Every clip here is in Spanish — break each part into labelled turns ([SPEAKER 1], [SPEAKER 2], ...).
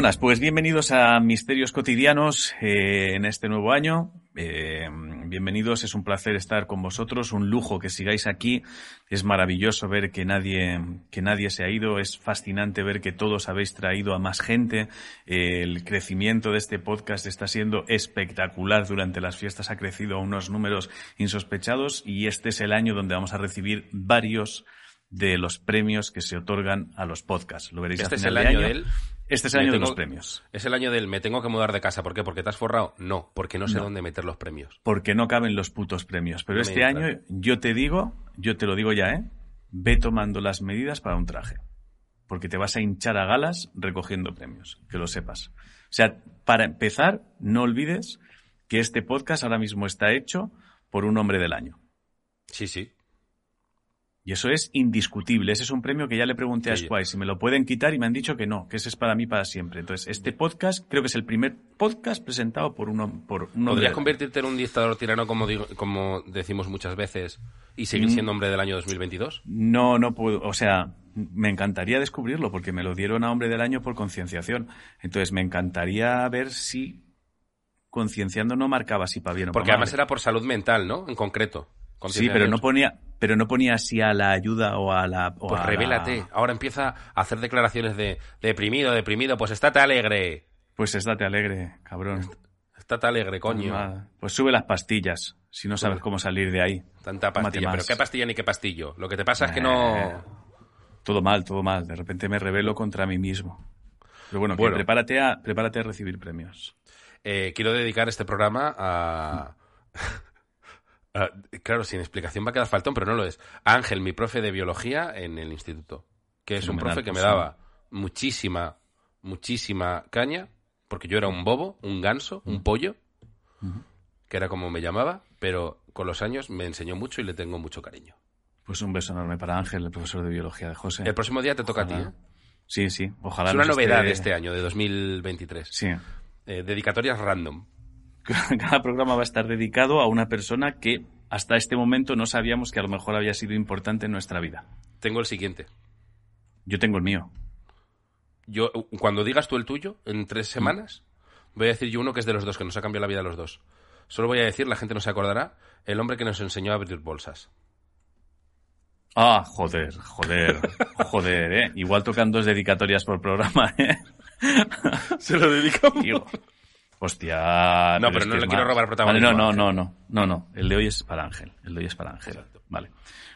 [SPEAKER 1] Buenas, pues bienvenidos a Misterios Cotidianos eh, en este nuevo año. Eh, bienvenidos, es un placer estar con vosotros, un lujo que sigáis aquí. Es maravilloso ver que nadie, que nadie se ha ido, es fascinante ver que todos habéis traído a más gente. Eh, el crecimiento de este podcast está siendo espectacular. Durante las fiestas ha crecido a unos números insospechados y este es el año donde vamos a recibir varios de los premios que se otorgan a los podcasts. Lo veréis
[SPEAKER 2] Este
[SPEAKER 1] a
[SPEAKER 2] es el
[SPEAKER 1] de
[SPEAKER 2] año
[SPEAKER 1] año.
[SPEAKER 2] del-
[SPEAKER 1] Este es el año de los premios.
[SPEAKER 2] Es el año del me tengo que mudar de casa. ¿Por qué? ¿Porque te has forrado? No, porque no sé
[SPEAKER 1] No.
[SPEAKER 2] dónde meter los premios.
[SPEAKER 1] porque no caben los putos premios. Pero
[SPEAKER 2] No
[SPEAKER 1] este año, yo te digo, yo te lo digo ya, ¿eh? Ve tomando las medidas para un traje. Porque te vas a hinchar a galas recogiendo premios, que lo sepas. O sea, para empezar, no olvides que este podcast ahora mismo está hecho por un hombre del año.
[SPEAKER 2] Sí, sí.
[SPEAKER 1] Y eso es indiscutible. Ese es un premio que ya le pregunté a. Squire si me lo pueden quitar y me han dicho que no, que ese es para mí para siempre. Entonces, este podcast creo que es el primer podcast presentado por un, hom- por un hombre.
[SPEAKER 2] ¿Podrías convertirte en un dictador tirano como, digo- como decimos muchas veces y seguir
[SPEAKER 1] Mm.
[SPEAKER 2] siendo hombre del año 2022?
[SPEAKER 1] No, no puedo. O sea, me encantaría descubrirlo porque me lo dieron a hombre del año por concienciación. Entonces, me encantaría ver si concienciando no marcaba si para bien o
[SPEAKER 2] Porque además era por salud mental, ¿no? En concreto.
[SPEAKER 1] Sí, pero no ponía, pero no ponía si a la ayuda o a la. o
[SPEAKER 2] Pues
[SPEAKER 1] a la-
[SPEAKER 2] revélate. Ahora empieza a hacer declaraciones de deprimido, deprimido. Pues estate alegre.
[SPEAKER 1] Pues estate alegre, cabrón.
[SPEAKER 2] Estate alegre, coño.
[SPEAKER 1] Pues sube las pastillas, si no sabes cómo salir de ahí.
[SPEAKER 2] Tanta
[SPEAKER 1] Tómate
[SPEAKER 2] pastilla.
[SPEAKER 1] más.
[SPEAKER 2] Pero qué pastilla ni qué pastillo. Lo que te pasa es que
[SPEAKER 1] Eh,
[SPEAKER 2] no...
[SPEAKER 1] Todo mal, todo mal. De repente me rebelo contra mí mismo. Pero bueno, que
[SPEAKER 2] Bueno.
[SPEAKER 1] prepárate a, prepárate a recibir premios.
[SPEAKER 2] Eh, quiero dedicar este programa a... a- Claro, sin explicación va a quedar faltón, pero no lo es. Ángel, mi profe de biología en el instituto. Que es un profe que me daba muchísima, muchísima caña, porque yo era un bobo, un ganso, un pollo, que era como me llamaba, pero con los años me enseñó mucho y le tengo mucho cariño.
[SPEAKER 1] Pues un beso enorme para Ángel, el profesor de biología de José.
[SPEAKER 2] El próximo día te toca a ti. ¿eh?
[SPEAKER 1] Sí, sí, ojalá.
[SPEAKER 2] Es una novedad
[SPEAKER 1] esté-
[SPEAKER 2] de este año, de 2023.
[SPEAKER 1] Sí.
[SPEAKER 2] Eh, dedicatorias random.
[SPEAKER 1] Cada programa va a estar dedicado a una persona que hasta este momento no sabíamos que a lo mejor había sido importante en nuestra vida.
[SPEAKER 2] Tengo el siguiente.
[SPEAKER 1] Yo tengo el mío.
[SPEAKER 2] Yo, cuando digas tú el tuyo, en tres
[SPEAKER 1] Mm.
[SPEAKER 2] semanas, voy a decir yo uno que es de los dos, que nos ha cambiado la vida a los dos. Solo voy a decir, la gente no se acordará, el hombre que nos enseñó a abrir bolsas.
[SPEAKER 1] Ah, joder, joder, joder, ¿eh? Igual tocan dos dedicatorias por programa, ¿eh?
[SPEAKER 2] Se lo dedicamos.
[SPEAKER 1] Tío. Hostia.
[SPEAKER 2] No,
[SPEAKER 1] es
[SPEAKER 2] pero no le quiero robar protagonismo
[SPEAKER 1] Vale, no, no, no, no, no, no. El de hoy es para Ángel. El de hoy es para Ángel. Vale.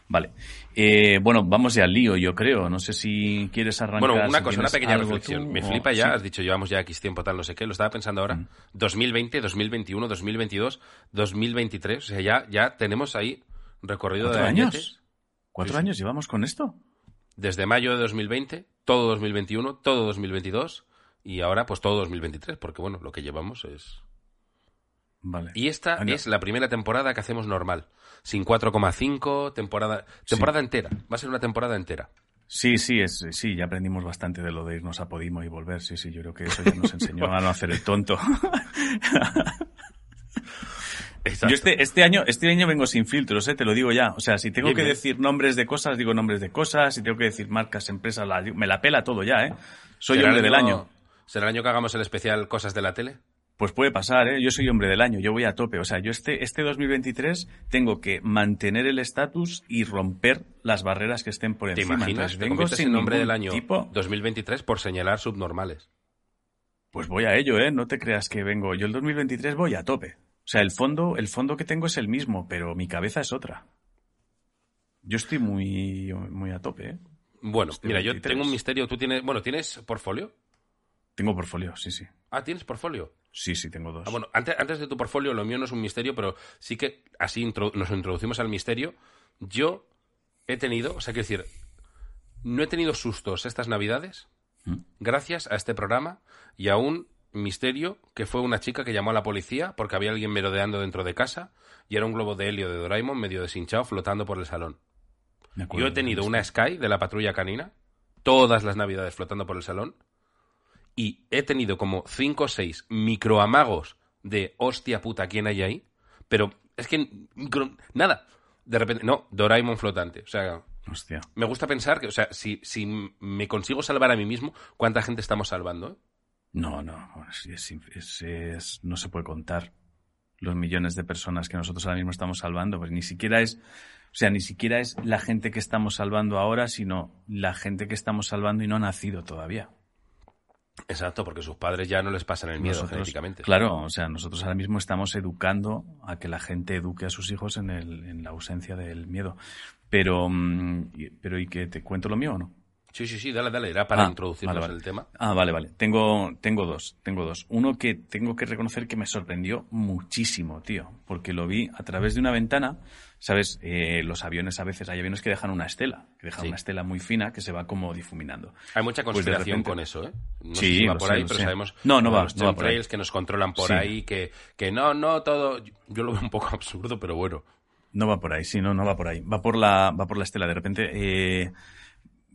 [SPEAKER 1] Vale. Eh, bueno, vamos ya al lío, yo creo. No sé si quieres arrancar.
[SPEAKER 2] Bueno, una
[SPEAKER 1] si
[SPEAKER 2] cosa, una pequeña reflexión.
[SPEAKER 1] tú,
[SPEAKER 2] Me flipa ya,
[SPEAKER 1] sí.
[SPEAKER 2] has dicho, llevamos ya X tiempo, tal, no sé qué, lo estaba pensando ahora.
[SPEAKER 1] Mm.
[SPEAKER 2] 2020, 2021, 2022, 2023, o sea, ya, ya tenemos ahí recorrido de
[SPEAKER 1] ¿Cuatro años?
[SPEAKER 2] añetes.
[SPEAKER 1] ¿Cuatro
[SPEAKER 2] Sí, sí.
[SPEAKER 1] años llevamos con esto?
[SPEAKER 2] Desde mayo de 2020, todo 2021, todo 2022 y ahora pues todo 2023, porque bueno, lo que llevamos es...
[SPEAKER 1] Vale.
[SPEAKER 2] Y esta es la primera temporada que hacemos normal, sin 4,5, temporada, temporada entera, va a ser una temporada entera.
[SPEAKER 1] Sí, sí, es, sí, ya aprendimos bastante de lo de irnos a Podimo y volver. Sí, sí, yo creo que eso ya nos enseñó a no hacer el tonto.
[SPEAKER 2] Exacto.
[SPEAKER 1] Yo este, este año, este año vengo sin filtros, ¿eh? te lo digo ya. O sea, si tengo que decir nombres de cosas, digo nombres de cosas. Si tengo que decir marcas, empresas, la- me la pela todo ya, ¿eh? Soy
[SPEAKER 2] ¿Será
[SPEAKER 1] hombre
[SPEAKER 2] el
[SPEAKER 1] del año.
[SPEAKER 2] ¿Será el año que hagamos el especial Cosas de la Tele?
[SPEAKER 1] Pues puede pasar, ¿eh? Yo soy hombre del año, yo voy a tope. O sea, yo este, este 2023 tengo que mantener el estatus y romper las barreras que estén por
[SPEAKER 2] ¿Te
[SPEAKER 1] encima.
[SPEAKER 2] imaginas?
[SPEAKER 1] Entonces,
[SPEAKER 2] Te
[SPEAKER 1] vengo
[SPEAKER 2] conviertes
[SPEAKER 1] sin
[SPEAKER 2] nombre del año
[SPEAKER 1] tipo.
[SPEAKER 2] 2023 por señalar subnormales.
[SPEAKER 1] Pues voy a ello, ¿eh? No te creas que vengo. Yo el 2023 voy a tope. O sea, el fondo, el fondo que tengo es el mismo, pero mi cabeza es otra. Yo estoy muy, muy a tope, ¿eh?
[SPEAKER 2] Bueno,
[SPEAKER 1] Este
[SPEAKER 2] mira, yo
[SPEAKER 1] 23.
[SPEAKER 2] tengo un misterio. ¿Tú tienes, bueno, ¿tienes portfolio?
[SPEAKER 1] Tengo portfolio, sí, sí.
[SPEAKER 2] Ah, ¿tienes portfolio?
[SPEAKER 1] Sí, sí, tengo dos.
[SPEAKER 2] Ah, bueno, antes, antes de tu portfolio, lo mío no es un misterio, pero sí que así nos introducimos al misterio. Yo he tenido, o sea, quiero decir, no he tenido sustos estas navidades
[SPEAKER 1] ¿Mm?
[SPEAKER 2] gracias a este programa y a un misterio que fue una chica que llamó a la policía porque había alguien merodeando dentro de casa y era un globo de helio de Doraemon medio deshinchado flotando por el salón.
[SPEAKER 1] Acuerdo
[SPEAKER 2] Yo he tenido una Sky de la patrulla canina, todas las navidades flotando por el salón, y he tenido como cinco o seis microamagos de hostia puta, ¿quién hay ahí? Pero es que micro- nada, de repente, no, Doraemon flotante. O sea,
[SPEAKER 1] Hostia.
[SPEAKER 2] me gusta pensar que, o sea, si, si me consigo salvar a mí mismo, ¿cuánta gente estamos salvando? eh?
[SPEAKER 1] No, no, es, es, es, no se puede contar los millones de personas que nosotros ahora mismo estamos salvando, pues ni siquiera es, o sea, ni siquiera es la gente que estamos salvando ahora, sino la gente que estamos salvando y no ha nacido todavía.
[SPEAKER 2] Exacto, porque sus padres ya no les pasan el miedo genéticamente.
[SPEAKER 1] Claro, o sea, nosotros ahora mismo estamos educando a que la gente eduque a sus hijos en, el, en la ausencia del miedo. Pero, mm, pero ¿y que te cuento lo mío o no?
[SPEAKER 2] Sí, sí, sí, dale, dale, era para ah, introducirnos
[SPEAKER 1] en
[SPEAKER 2] el tema.
[SPEAKER 1] Ah, vale, vale. Tengo, tengo dos, tengo dos. Uno que tengo que reconocer que me sorprendió muchísimo, tío, porque lo vi a través de una ventana. Sabes, eh, los aviones a veces, hay aviones que dejan una estela, que dejan una estela muy fina que se va como difuminando.
[SPEAKER 2] Hay mucha pues conspiración con eso, ¿eh?
[SPEAKER 1] No sí, sé si
[SPEAKER 2] va por ahí, pero sabemos
[SPEAKER 1] no, no va,
[SPEAKER 2] los
[SPEAKER 1] no
[SPEAKER 2] que nos controlan por ahí, que, que no, no, todo, yo lo veo un poco absurdo, pero bueno.
[SPEAKER 1] No va por ahí, sí, no, no va por ahí. Va por la, va por la estela. De repente, eh,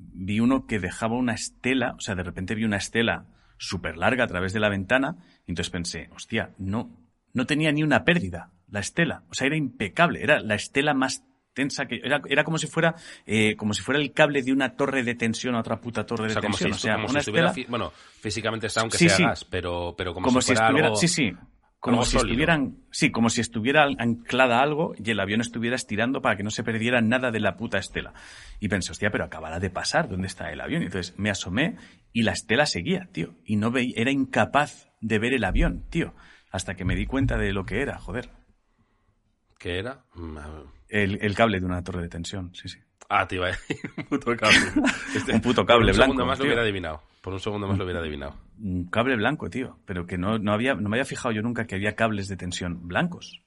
[SPEAKER 1] vi uno que dejaba una estela, o sea, de repente vi una estela súper larga a través de la ventana, y entonces pensé, hostia, no, no tenía ni una pérdida la estela, o sea, era impecable, era la estela más tensa que era, era como si fuera eh, como si fuera el cable de una torre de tensión a otra puta torre de tensión, o sea,
[SPEAKER 2] una estela... bueno, físicamente está aunque sea gas, pero pero como, si, fuera algo...
[SPEAKER 1] sí, sí, como si estuvieran, sí, como si estuviera anclada algo y el avión estuviera estirando para que no se perdiera nada de la puta estela. Y pensé, hostia, pero acabará de pasar, ¿dónde está el avión? Y entonces me asomé y la estela seguía, tío. Y no veía, era incapaz de ver el avión, tío. Hasta que me di cuenta de lo que era, joder.
[SPEAKER 2] ¿Qué era?
[SPEAKER 1] Mm, el, el cable de una torre de tensión, sí, sí.
[SPEAKER 2] Ah, tío, un puto cable.
[SPEAKER 1] Este, un puto cable
[SPEAKER 2] un
[SPEAKER 1] blanco.
[SPEAKER 2] más lo hubiera adivinado. Por un segundo más lo hubiera adivinado.
[SPEAKER 1] Un cable blanco, tío. Pero que no, no, había, no me había fijado yo nunca que había cables de tensión blancos.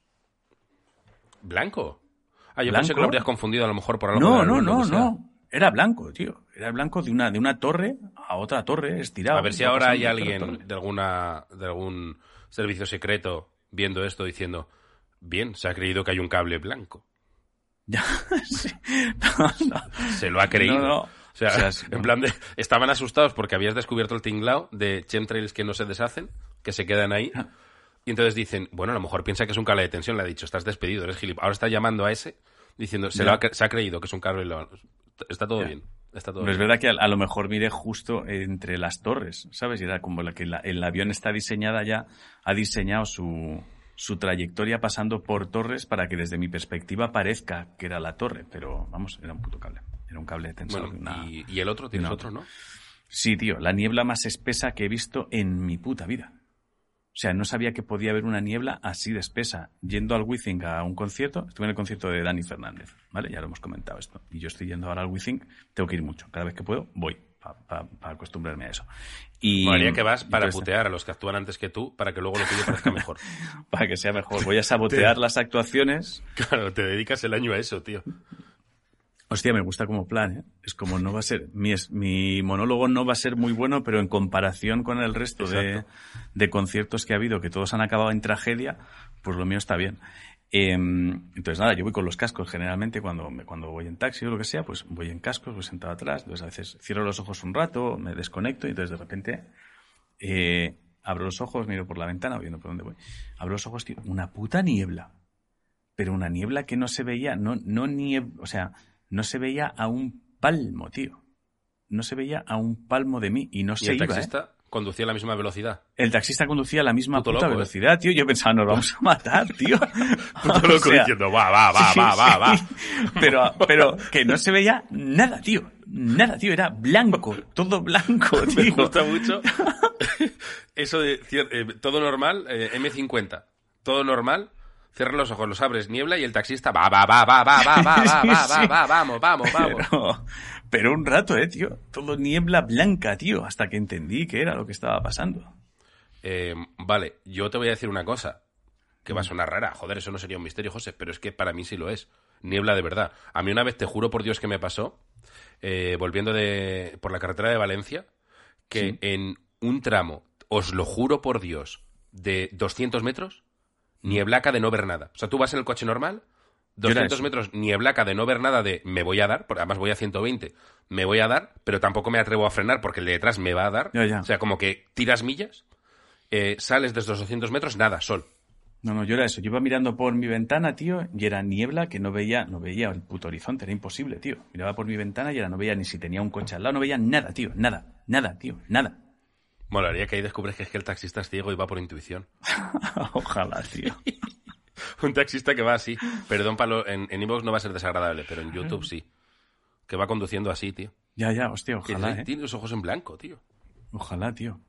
[SPEAKER 2] ¿Blanco? Ah, yo pensé que lo habrías confundido a lo mejor por algo.
[SPEAKER 1] No, no, no, no. Era blanco, tío. Era blanco de una, de una torre a otra torre estirado.
[SPEAKER 2] A ver si ahora hay alguien de alguna, de algún servicio secreto viendo esto diciendo, bien, se ha creído que hay un cable blanco.
[SPEAKER 1] Ya,
[SPEAKER 2] Se lo ha creído. O sea, en plan de, estaban asustados porque habías descubierto el tinglao de chemtrails que no se deshacen, que se quedan ahí. Ah. Y entonces dicen, bueno, a lo mejor piensa que es un cable de tensión. Le ha dicho, estás despedido, eres gilipollas. Ahora está llamando a ese diciendo, se, ha, se ha creído que es un cable. Está todo bien. Está todo
[SPEAKER 1] es verdad que a, lo mejor mire justo entre las torres, ¿sabes? Y era como la que el avión está diseñada ya, ha diseñado su, su trayectoria pasando por torres para que desde mi perspectiva parezca que era la torre, pero vamos, era un puto cable. Era un cable
[SPEAKER 2] y, el otro, tienes otro, ¿no?
[SPEAKER 1] Sí, tío, la niebla más espesa que he visto en mi puta vida. O sea, no sabía que podía haber una niebla así de espesa. Yendo al Withing a un concierto, estuve en el concierto de Dani Fernández, ¿vale? Ya lo hemos comentado esto. Y yo estoy yendo ahora al Withing, tengo que ir mucho. Cada vez que puedo, voy para acostumbrarme a eso.
[SPEAKER 2] Y María que vas para putear a los que actúan antes que tú para que luego lo tuyo parezca mejor.
[SPEAKER 1] para que sea mejor. Voy a sabotear las actuaciones.
[SPEAKER 2] Claro, te dedicas el año a eso, tío.
[SPEAKER 1] Hostia, me gusta como plan, ¿eh? Es como no va a ser, mi, mi monólogo no va a ser muy bueno, pero en comparación con el resto de, de, conciertos que ha habido, que todos han acabado en tragedia, pues lo mío está bien. Em, entonces, nada, yo voy con los cascos generalmente cuando, cuando voy en taxi o lo que sea, pues voy en cascos, voy sentado atrás. Entonces, a veces cierro los ojos un rato, me desconecto y entonces de repente eh, abro los ojos, miro por la ventana, viendo por dónde voy. Abro los ojos, tío, una puta niebla. Pero una niebla que no se veía, no, no niebla, o sea, no se veía a un palmo, tío. No se veía a un palmo de mí y no se iba, ¿eh?
[SPEAKER 2] conducía a la misma velocidad.
[SPEAKER 1] El taxista conducía a la misma puta ¿eh? velocidad, tío. Yo pensaba, nos vamos a matar, tío.
[SPEAKER 2] Puto loco diciendo, va, va, va, va, va, va.
[SPEAKER 1] Pero, pero que no se veía nada, tío. Nada, tío. Era blanco. Todo blanco, tío.
[SPEAKER 2] Me gusta mucho eso de eh, todo normal, eh, M50. Todo normal. Cierra los ojos, los abres, niebla y el taxista va, va, va, va, va, va, va, va, va, va, va, vamos, vamos, vamos.
[SPEAKER 1] Pero un rato, eh, tío. Todo niebla blanca, tío, hasta que entendí que era lo que estaba pasando.
[SPEAKER 2] Eh, vale, yo te voy a decir una cosa, que va a sonar rara. Joder, eso no sería un misterio, José, pero es que para mí sí lo es. Niebla de verdad. A mí una vez, te juro por Dios que me pasó, eh, volviendo de, por la carretera de Valencia, que en un tramo, os lo juro por Dios, de 200 metros, nieblaca de no ver nada. O sea, tú vas en el coche normal 200 metros nieblaca de no ver nada de me voy a dar, porque además voy a 120, me voy a dar, pero tampoco me atrevo a frenar porque el de detrás me va a dar. O sea, como que tiras millas, eh, sales desde los 200 metros, nada, sol.
[SPEAKER 1] No, no, yo era eso. Yo iba mirando por mi ventana, tío, y era niebla que no veía, no veía el puto horizonte, era imposible, tío. Miraba por mi ventana y era no veía ni si tenía un coche al lado, no veía nada, tío, nada, nada, tío, nada.
[SPEAKER 2] Molaría que ahí descubres que es que el taxista es ciego y va por intuición.
[SPEAKER 1] Ojalá, tío.
[SPEAKER 2] Un taxista que va así. Perdón, Palo, en en Evox no va a ser desagradable, pero en YouTube sí. Que va conduciendo así, tío.
[SPEAKER 1] Ya, ya, hostia,
[SPEAKER 2] Que
[SPEAKER 1] ojalá,
[SPEAKER 2] tiene,
[SPEAKER 1] ¿eh?
[SPEAKER 2] tiene los ojos en blanco, tío.
[SPEAKER 1] Ojalá, tío.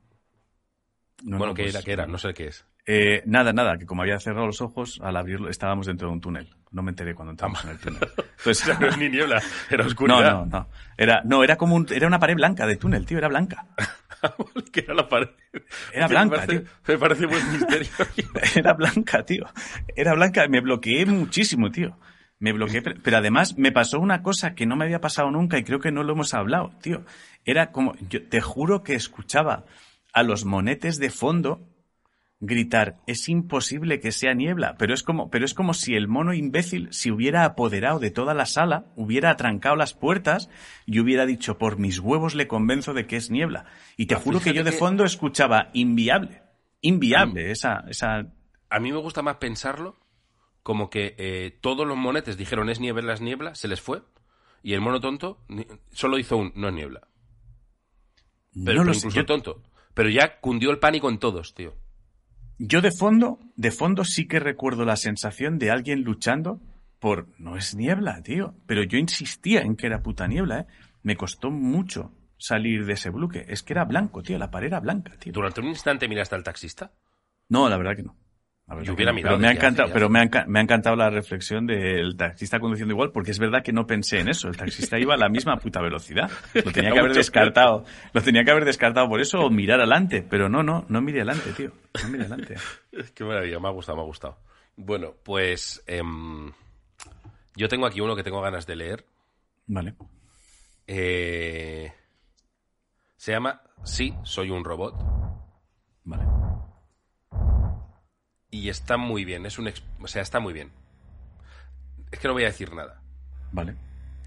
[SPEAKER 1] No,
[SPEAKER 2] bueno,
[SPEAKER 1] no,
[SPEAKER 2] ¿qué
[SPEAKER 1] pues,
[SPEAKER 2] era? ¿Qué era? No sé qué es.
[SPEAKER 1] Eh, nada, nada, que como había cerrado los ojos, al abrirlo estábamos dentro de un túnel. No me enteré cuando entramos en el túnel. Entonces,
[SPEAKER 2] no es ni niebla, era
[SPEAKER 1] no,
[SPEAKER 2] oscuridad.
[SPEAKER 1] no, no. Era, no, era como un, era una pared blanca de túnel, tío, era blanca.
[SPEAKER 2] que era la pared.
[SPEAKER 1] Era blanca,
[SPEAKER 2] me parece,
[SPEAKER 1] tío.
[SPEAKER 2] Me parece buen misterio.
[SPEAKER 1] Era blanca, tío. Era blanca. Me bloqueé muchísimo, tío. Me bloqueé. Pero, pero además me pasó una cosa que no me había pasado nunca y creo que no lo hemos hablado, tío. Era como, yo te juro que escuchaba a los monetes de fondo gritar, es imposible que sea niebla, pero es como, pero es como si el mono imbécil se hubiera apoderado de toda la sala, hubiera atrancado las puertas y hubiera dicho, por mis huevos le convenzo de que es niebla. Y te
[SPEAKER 2] Ah,
[SPEAKER 1] juro que yo de
[SPEAKER 2] que-
[SPEAKER 1] fondo escuchaba inviable, inviable, esa, esa,
[SPEAKER 2] A mí me gusta más pensarlo como que eh, todos los monetes dijeron es niebla, es niebla, se les fue. Y el mono tonto solo hizo un no es niebla. Pero,
[SPEAKER 1] no
[SPEAKER 2] pero
[SPEAKER 1] lo
[SPEAKER 2] incluso tonto. Pero ya cundió el pánico en todos, tío.
[SPEAKER 1] Yo de fondo, de fondo sí que recuerdo la sensación de alguien luchando por no es niebla, tío. Pero yo insistía en que era puta niebla, ¿eh? Me costó mucho salir de ese bloque. Es que era blanco, tío. La pared era blanca, tío.
[SPEAKER 2] Durante un instante miraste al taxista.
[SPEAKER 1] No, la verdad que no.
[SPEAKER 2] Yo hubiera mirado
[SPEAKER 1] Pero me ha encantado, pero me ha, me ha encantado la reflexión del taxista conduciendo igual, porque es verdad que no pensé en eso. El taxista iba a la misma puta velocidad. Lo tenía que haber descartado. Lo tenía que haber descartado por eso o mirar adelante. Pero no, no, no miré adelante, tío. No miré adelante.
[SPEAKER 2] Qué maravilla, me ha gustado, me ha gustado. Bueno, pues em, yo tengo aquí uno que tengo ganas de leer.
[SPEAKER 1] Vale.
[SPEAKER 2] Eh, se llama Sí, soy un robot.
[SPEAKER 1] Vale.
[SPEAKER 2] Y está muy bien, es un ex- o sea, está muy bien. Es que no voy a decir nada.
[SPEAKER 1] Vale.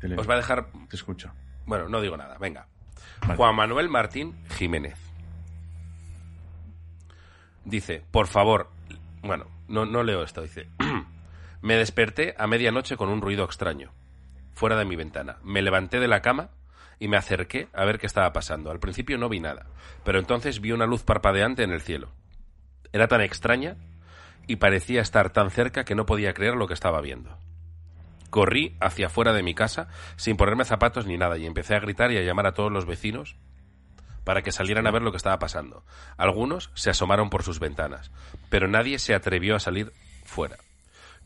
[SPEAKER 1] Te.
[SPEAKER 2] Os va a dejar,
[SPEAKER 1] Te escucho.
[SPEAKER 2] bueno, no digo nada, venga.
[SPEAKER 1] Vale.
[SPEAKER 2] Juan Manuel Martín Jiménez. Dice, por favor, bueno, no, no leo esto, dice, me desperté a medianoche con un ruido extraño, fuera de mi ventana. Me levanté de la cama y me acerqué a ver qué estaba pasando. Al principio no vi nada, pero entonces vi una luz parpadeante en el cielo. Era tan extraña y parecía estar tan cerca que no podía creer lo que estaba viendo. Corrí hacia afuera de mi casa sin ponerme zapatos ni nada y empecé a gritar y a llamar a todos los vecinos para que salieran a ver lo que estaba pasando. Algunos se asomaron por sus ventanas, pero nadie se atrevió a salir fuera.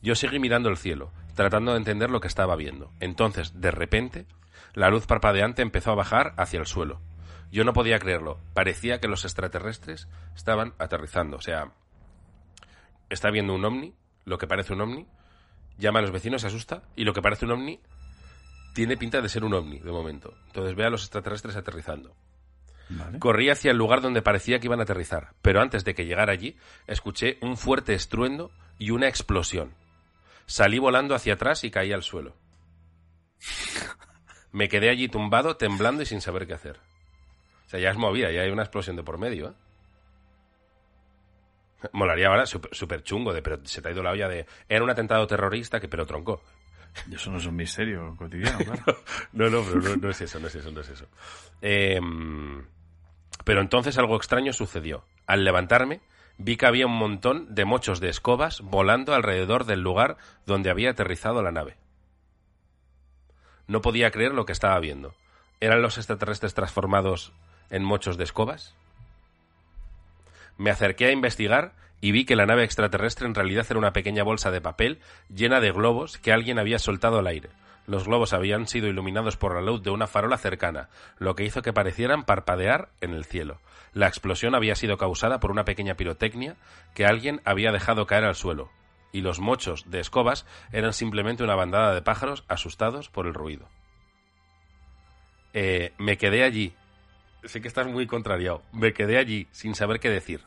[SPEAKER 2] Yo seguí mirando el cielo, tratando de entender lo que estaba viendo. Entonces, de repente, la luz parpadeante empezó a bajar hacia el suelo. Yo no podía creerlo. Parecía que los extraterrestres estaban aterrizando. O sea, está viendo un ovni, lo que parece un ovni, llama a los vecinos, se asusta, y lo que parece un ovni tiene pinta de ser un ovni, de momento. Entonces ve a los extraterrestres aterrizando.
[SPEAKER 1] Vale.
[SPEAKER 2] Corrí hacia el lugar donde parecía que iban a aterrizar, pero antes de que llegara allí, escuché un fuerte estruendo y una explosión. Salí volando hacia atrás y caí al suelo. Me quedé allí tumbado, temblando y sin saber qué hacer. O sea, ya es movida, ya hay una explosión de por medio, ¿eh? Molaría ahora súper chungo de, pero se te ha ido la olla de... Era un atentado terrorista que pero troncó.
[SPEAKER 1] Eso no es un misterio cotidiano, claro.
[SPEAKER 2] No, no, pero no, no es eso, no es eso, no es eso. Em, pero entonces algo extraño sucedió. Al levantarme, vi que había un montón de mochos de escobas volando alrededor del lugar donde había aterrizado la nave. No podía creer lo que estaba viendo. ¿Eran los extraterrestres transformados en mochos de escobas? Me acerqué a investigar y vi que la nave extraterrestre en realidad era una pequeña bolsa de papel llena de globos que alguien había soltado al aire. Los globos habían sido iluminados por la luz de una farola cercana, lo que hizo que parecieran parpadear en el cielo. La explosión había sido causada por una pequeña pirotecnia que alguien había dejado caer al suelo, y los mochos de escobas eran simplemente una bandada de pájaros asustados por el ruido. Eh, me quedé allí. Sé que estás muy contrariado. Me quedé allí sin saber qué decir.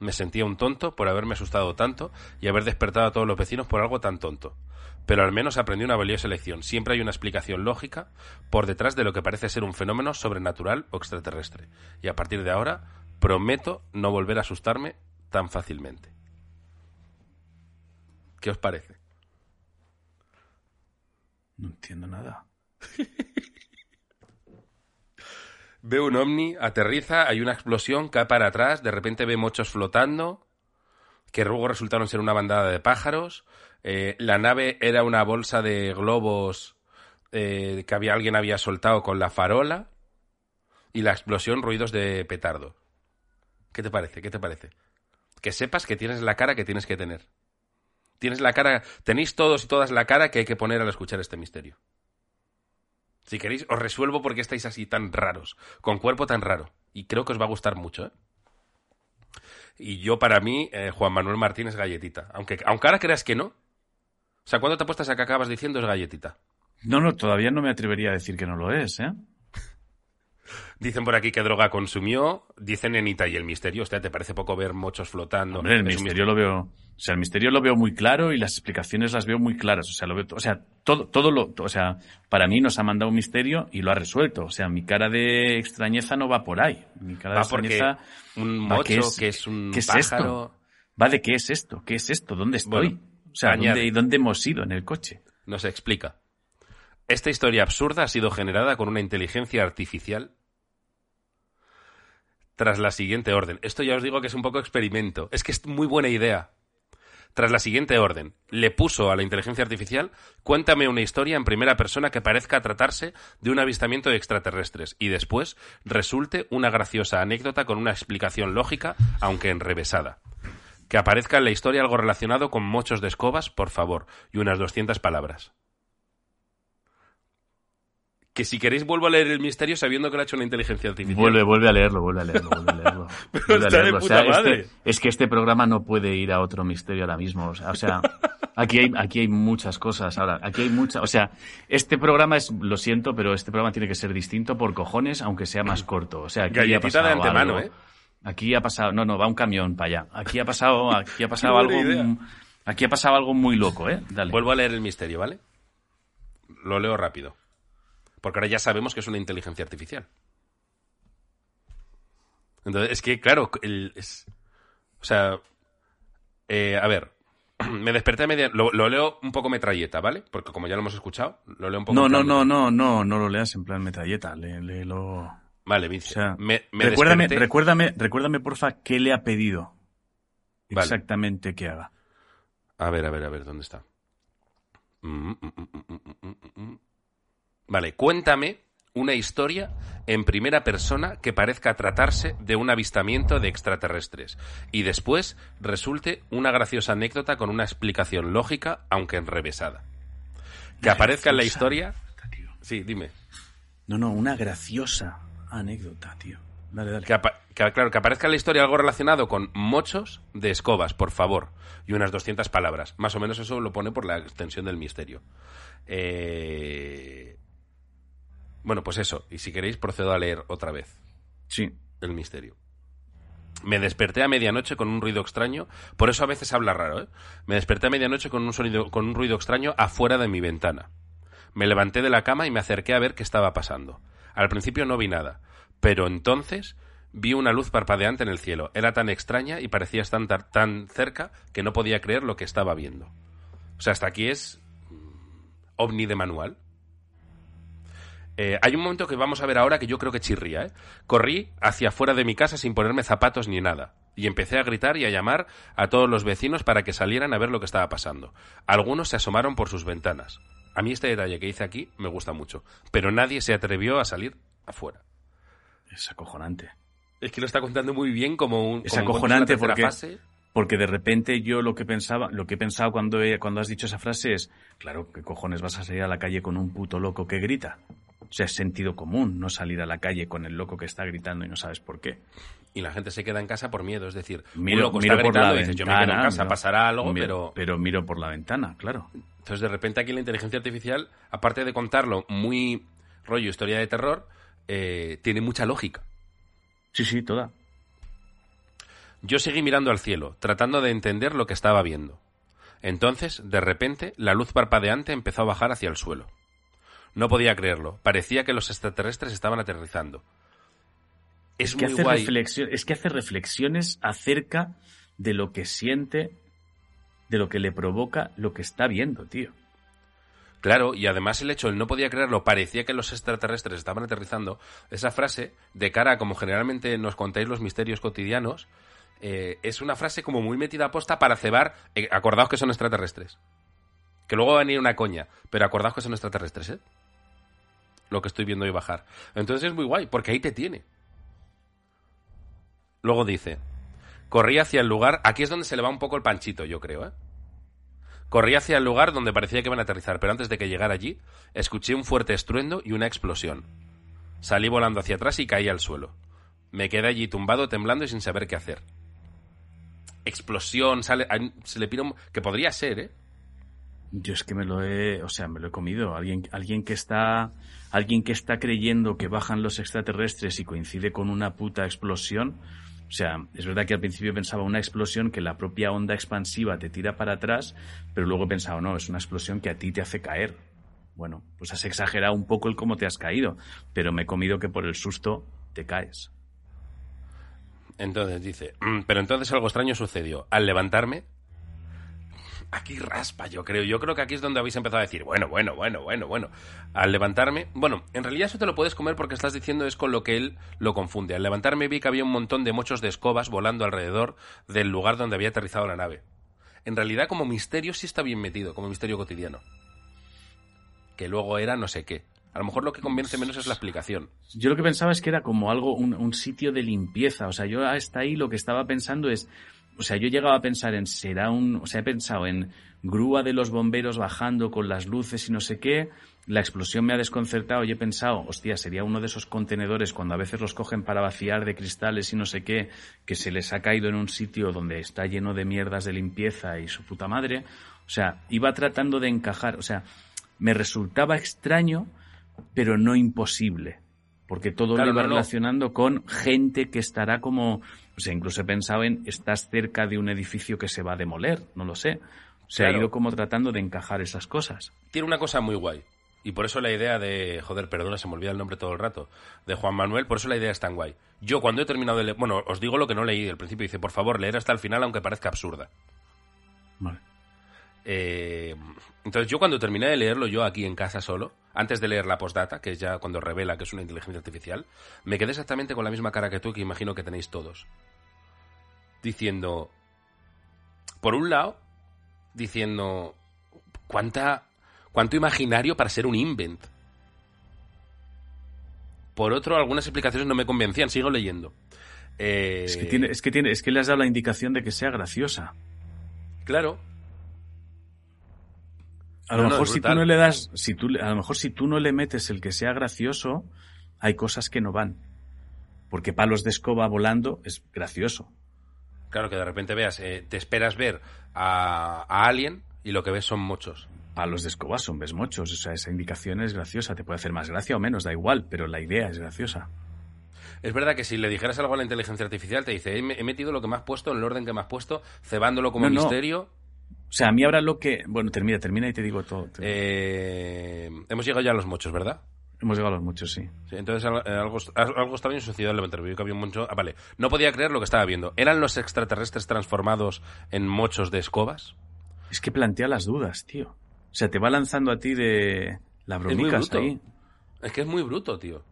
[SPEAKER 2] Me sentía un tonto por haberme asustado tanto y haber despertado a todos los vecinos por algo tan tonto. Pero al menos aprendí una valiosa lección. Siempre hay una explicación lógica por detrás de lo que parece ser un fenómeno sobrenatural o extraterrestre. Y a partir de ahora, prometo no volver a asustarme tan fácilmente. ¿Qué os parece?
[SPEAKER 1] No entiendo nada.
[SPEAKER 2] Ve un ovni, aterriza, hay una explosión, cae para atrás, de repente ve mochos flotando, que luego resultaron ser una bandada de pájaros. Eh, la nave era una bolsa de globos eh, que había, alguien había soltado con la farola. Y la explosión, ruidos de petardo. ¿Qué te parece? ¿Qué te parece? Que sepas que tienes la cara que tienes que tener. Tienes la cara, tenéis todos y todas la cara que hay que poner al escuchar este misterio. Si queréis, os resuelvo por qué estáis así tan raros, con cuerpo tan raro. Y creo que os va a gustar mucho, ¿eh? Y yo, para mí, eh, Juan Manuel Martínez galletita. Aunque, aunque ahora creas que no. O sea, ¿cuándo te apuestas a que acabas diciendo es galletita?
[SPEAKER 1] No, no, todavía no me atrevería a decir que no lo es, ¿eh?
[SPEAKER 2] Dicen por aquí qué droga consumió. Dicen Enita y el misterio. Hostia, ¿te parece poco ver mochos flotando?
[SPEAKER 1] Hombre, el
[SPEAKER 2] Es
[SPEAKER 1] misterio lo veo. O sea, el misterio lo veo muy claro y las explicaciones las veo muy claras. O sea, lo veo, o sea, todo, todo lo, o sea, para mí nos ha mandado un misterio y lo ha resuelto. O sea, mi cara de extrañeza no va por ahí. Mi cara de
[SPEAKER 2] Va porque
[SPEAKER 1] extrañeza
[SPEAKER 2] un mocho,
[SPEAKER 1] ¿qué es-
[SPEAKER 2] que es un
[SPEAKER 1] ¿qué es
[SPEAKER 2] pájaro.
[SPEAKER 1] esto? Va de qué es esto, qué es esto, dónde estoy.
[SPEAKER 2] Bueno,
[SPEAKER 1] o sea,
[SPEAKER 2] añade.
[SPEAKER 1] ¿dónde, ¿dónde hemos ido en el coche?
[SPEAKER 2] Nos explica. Esta historia absurda ha sido generada con una inteligencia artificial tras la siguiente orden. Esto ya os digo que es un poco experimento. Es que es muy buena idea. Tras la siguiente orden, le puso a la inteligencia artificial, cuéntame una historia en primera persona que parezca tratarse de un avistamiento de extraterrestres y después resulte una graciosa anécdota con una explicación lógica, aunque enrevesada. Que aparezca en la historia algo relacionado con mochos de escobas, por favor, y unas 200 palabras. Que si queréis vuelvo a leer el misterio sabiendo que lo ha hecho una inteligencia artificial.
[SPEAKER 1] Vuelve, vuelve a leerlo, vuelve a leerlo, vuelve a leerlo.
[SPEAKER 2] Pero
[SPEAKER 1] Vuelve a
[SPEAKER 2] está de
[SPEAKER 1] leerlo. O
[SPEAKER 2] puta
[SPEAKER 1] sea,
[SPEAKER 2] madre.
[SPEAKER 1] este- es que este programa no puede ir a otro misterio ahora mismo. O sea, aquí hay, aquí hay muchas cosas ahora. Aquí hay muchas. O sea, este programa es, lo siento, pero este programa tiene que ser distinto por cojones, aunque sea más corto. O sea, aquí ha
[SPEAKER 2] Galletita
[SPEAKER 1] pasado
[SPEAKER 2] de antemano,
[SPEAKER 1] algo.
[SPEAKER 2] ¿eh?
[SPEAKER 1] Aquí ha pasado, no, no, va un camión para allá. Aquí ha pasado, aquí ha pasado algo, aquí ha pasado algo muy loco, ¿eh? Dale.
[SPEAKER 2] Vuelvo a leer el misterio, ¿vale? Lo leo rápido. Porque ahora ya sabemos que es una inteligencia artificial. Entonces, es que, claro, el- es- o sea, eh, a ver, me desperté a media... Lo, lo leo un poco metralleta, ¿vale? Porque como ya lo hemos escuchado, lo leo un poco...
[SPEAKER 1] No,
[SPEAKER 2] en
[SPEAKER 1] no, no,
[SPEAKER 2] metralleta.
[SPEAKER 1] no, no, no lo leas en plan metralleta, lé- léelo.
[SPEAKER 2] Vale,
[SPEAKER 1] O
[SPEAKER 2] Vince.
[SPEAKER 1] sea,
[SPEAKER 2] me, me
[SPEAKER 1] recuérdame,
[SPEAKER 2] desperté-
[SPEAKER 1] recuérdame, recuérdame, porfa, qué le ha pedido
[SPEAKER 2] Vale.
[SPEAKER 1] exactamente que haga.
[SPEAKER 2] A ver, a ver, a ver, ¿dónde está? Mm, mm, mm, mm, mm, mm, mm, mm. Vale, cuéntame una historia en primera persona que parezca tratarse de un avistamiento de extraterrestres y después resulte una graciosa anécdota con una explicación lógica, aunque enrevesada. Que aparezca en la historia... Sí, dime.
[SPEAKER 1] No, no, una graciosa anécdota, tío. Dale, dale.
[SPEAKER 2] Que, apa- que, claro, que aparezca en la historia algo relacionado con mochos de escobas, por favor. Y unas 200 palabras. Más o menos eso lo pone por la extensión del misterio. Eh, Bueno, pues eso. Y si queréis, procedo a leer otra vez
[SPEAKER 1] Sí.
[SPEAKER 2] el misterio. Me desperté a medianoche con un ruido extraño. Por eso a veces habla raro, ¿eh? Me desperté a medianoche con un, sonido, con un ruido extraño afuera de mi ventana. Me levanté de la cama y me acerqué a ver qué estaba pasando. Al principio no vi nada, pero entonces vi una luz parpadeante en el cielo. Era tan extraña y parecía estar tan, tan cerca que no podía creer lo que estaba viendo. O sea, hasta aquí es mm, ovni de manual. Eh, hay un momento que vamos a ver ahora que yo creo que chirría. ¿eh? Corrí hacia afuera de mi casa sin ponerme zapatos ni nada. Y empecé a gritar y a llamar a todos los vecinos para que salieran a ver lo que estaba pasando. Algunos se asomaron por sus ventanas. A mí este detalle que hice aquí me gusta mucho. Pero nadie se atrevió a salir afuera.
[SPEAKER 1] Es acojonante.
[SPEAKER 2] Es que lo está contando muy bien como un...
[SPEAKER 1] Es
[SPEAKER 2] como
[SPEAKER 1] acojonante porque-
[SPEAKER 2] fase.
[SPEAKER 1] Porque de repente yo lo que pensaba, lo que he pensado cuando, he- cuando has dicho esa frase es, claro, ¿qué cojones vas a salir a la calle con un puto loco que grita? O sea, es sentido común no salir a la calle con el loco que está gritando y no sabes por qué.
[SPEAKER 2] Y la gente se queda en casa por miedo. Es decir,
[SPEAKER 1] Miro,
[SPEAKER 2] un loco
[SPEAKER 1] miro
[SPEAKER 2] está
[SPEAKER 1] por la
[SPEAKER 2] gritando y dices, yo me quedo en
[SPEAKER 1] ventana,
[SPEAKER 2] casa,
[SPEAKER 1] miro-
[SPEAKER 2] pasará algo,
[SPEAKER 1] miro-
[SPEAKER 2] pero...
[SPEAKER 1] miro por la ventana, claro.
[SPEAKER 2] Entonces, de repente aquí la inteligencia artificial, aparte de contarlo muy rollo historia de terror, eh, tiene mucha lógica.
[SPEAKER 1] Sí, sí, toda.
[SPEAKER 2] Yo seguí mirando al cielo, tratando de entender lo que estaba viendo. Entonces, de repente, la luz parpadeante empezó a bajar hacia el suelo. No podía creerlo. Parecía que los extraterrestres estaban aterrizando. Es,
[SPEAKER 1] Es que,
[SPEAKER 2] muy
[SPEAKER 1] hace
[SPEAKER 2] guay.
[SPEAKER 1] es que hace reflexiones acerca de lo que siente, de lo que le provoca lo que está viendo, tío.
[SPEAKER 2] Claro, y además el hecho, él no podía creerlo, parecía que los extraterrestres estaban aterrizando. Esa frase, de cara a como generalmente nos contáis los misterios cotidianos, eh, es una frase como muy metida a posta para cebar. eh, acordaos que son extraterrestres. Que luego va a venir una coña, pero acordaos que son extraterrestres, ¿eh? Lo que estoy viendo hoy bajar. Entonces es muy guay, porque ahí te tiene. Luego dice, corrí hacia el lugar, aquí es donde se le va un poco el panchito, yo creo, ¿eh? Corrí hacia el lugar donde parecía que iban a aterrizar, pero antes de que llegara allí, escuché un fuerte estruendo y una explosión. Salí volando hacia atrás y caí al suelo. Me quedé allí tumbado, temblando y sin saber qué hacer. Explosión, sale, se le pira un- que podría ser, ¿eh?
[SPEAKER 1] Yo es que me lo he, o sea, me lo he comido. Alguien, alguien que está, alguien que está creyendo que bajan los extraterrestres y coincide con una puta explosión. O sea, es verdad que al principio pensaba una explosión que la propia onda expansiva te tira para atrás, pero luego he pensado, no, es una explosión que a ti te hace caer. Bueno, pues has exagerado un poco el cómo te has caído, pero me he comido que por el susto te caes.
[SPEAKER 2] Entonces dice, "Mm, pero entonces algo extraño sucedió. Al levantarme, aquí raspa, yo creo. Yo creo que aquí es donde habéis empezado a decir, bueno, bueno, bueno, bueno, bueno. Al levantarme, bueno, en realidad eso te lo puedes comer porque estás diciendo es con lo que él lo confunde. Al levantarme vi que había un montón de mochos de escobas volando alrededor del lugar donde había aterrizado la nave. En realidad como misterio sí está bien metido, como misterio cotidiano. Que luego era no sé qué. A lo mejor lo que convence menos es la explicación.
[SPEAKER 1] Yo lo que pensaba es que era como algo, un, un sitio de limpieza. O sea, yo hasta ahí lo que estaba pensando es, o sea, yo llegaba a pensar en, será un, o sea, he pensado en grúa de los bomberos bajando con las luces y no sé qué. La explosión me ha desconcertado y he pensado, hostia, sería uno de esos contenedores cuando a veces los cogen para vaciar de cristales y no sé qué, que se les ha caído en un sitio donde está lleno de mierdas de limpieza y su puta madre. O sea, iba tratando de encajar, o sea, me resultaba extraño, pero no imposible. Porque todo
[SPEAKER 2] Claro,
[SPEAKER 1] lo iba
[SPEAKER 2] no, no.
[SPEAKER 1] relacionando con gente que estará como. O sea, incluso he pensado en estás cerca de un edificio que se va a demoler, no lo sé. O sea,
[SPEAKER 2] Claro.
[SPEAKER 1] ido como tratando de encajar esas cosas.
[SPEAKER 2] tiene una cosa muy guay. Y por eso la idea de, joder, perdona, se me olvida el nombre todo el rato, de Juan Manuel, por eso la idea es tan guay. Yo cuando he terminado de leer, bueno, os digo lo que no leí al principio, dice, por favor, leer hasta el final aunque parezca absurda.
[SPEAKER 1] Vale.
[SPEAKER 2] Eh, entonces yo cuando terminé de leerlo yo aquí en casa solo, antes de leer la postdata, que es ya cuando revela que es una inteligencia artificial, me quedé exactamente con la misma cara que tú que imagino que tenéis todos. Diciendo, por un lado, diciendo, ¿cuánta, cuánto imaginario para ser un invent? Por otro, algunas explicaciones no me convencían, sigo leyendo. Eh,
[SPEAKER 1] Es que tiene, es que tiene, es que le has dado la indicación de que sea graciosa.
[SPEAKER 2] Claro,
[SPEAKER 1] A lo
[SPEAKER 2] No,
[SPEAKER 1] mejor si tú no le das, si tú, a lo mejor si tú no le metes el que sea gracioso, hay cosas que no van. Porque palos de escoba volando es gracioso.
[SPEAKER 2] Claro, que de repente veas, eh, te esperas ver a, a Alien y lo que ves son mochos.
[SPEAKER 1] Palos de escoba son besmochos. O sea, esa indicación es graciosa. Te puede hacer más gracia o menos, da igual, pero la idea es graciosa.
[SPEAKER 2] Es verdad que si le dijeras algo a la inteligencia artificial, te dice, he, metido lo que me has puesto en el orden que me has puesto, cebándolo como
[SPEAKER 1] No, no. O sea, a mí ahora lo que. Bueno, termina, termina y te digo todo.
[SPEAKER 2] Eh, hemos llegado ya a los mochos, ¿verdad?
[SPEAKER 1] Hemos llegado a los muchos, sí.
[SPEAKER 2] Sí, entonces eh, algo, algo extraño sucedió al levantar. Que había un mocho. Ah, vale. No podía creer lo que estaba viendo. ¿Eran los extraterrestres transformados en mochos de escobas?
[SPEAKER 1] Es que plantea las dudas, tío. O sea, te va lanzando a ti de la
[SPEAKER 2] Es
[SPEAKER 1] bromicas
[SPEAKER 2] bruto.
[SPEAKER 1] ahí.
[SPEAKER 2] Es que es muy bruto, tío.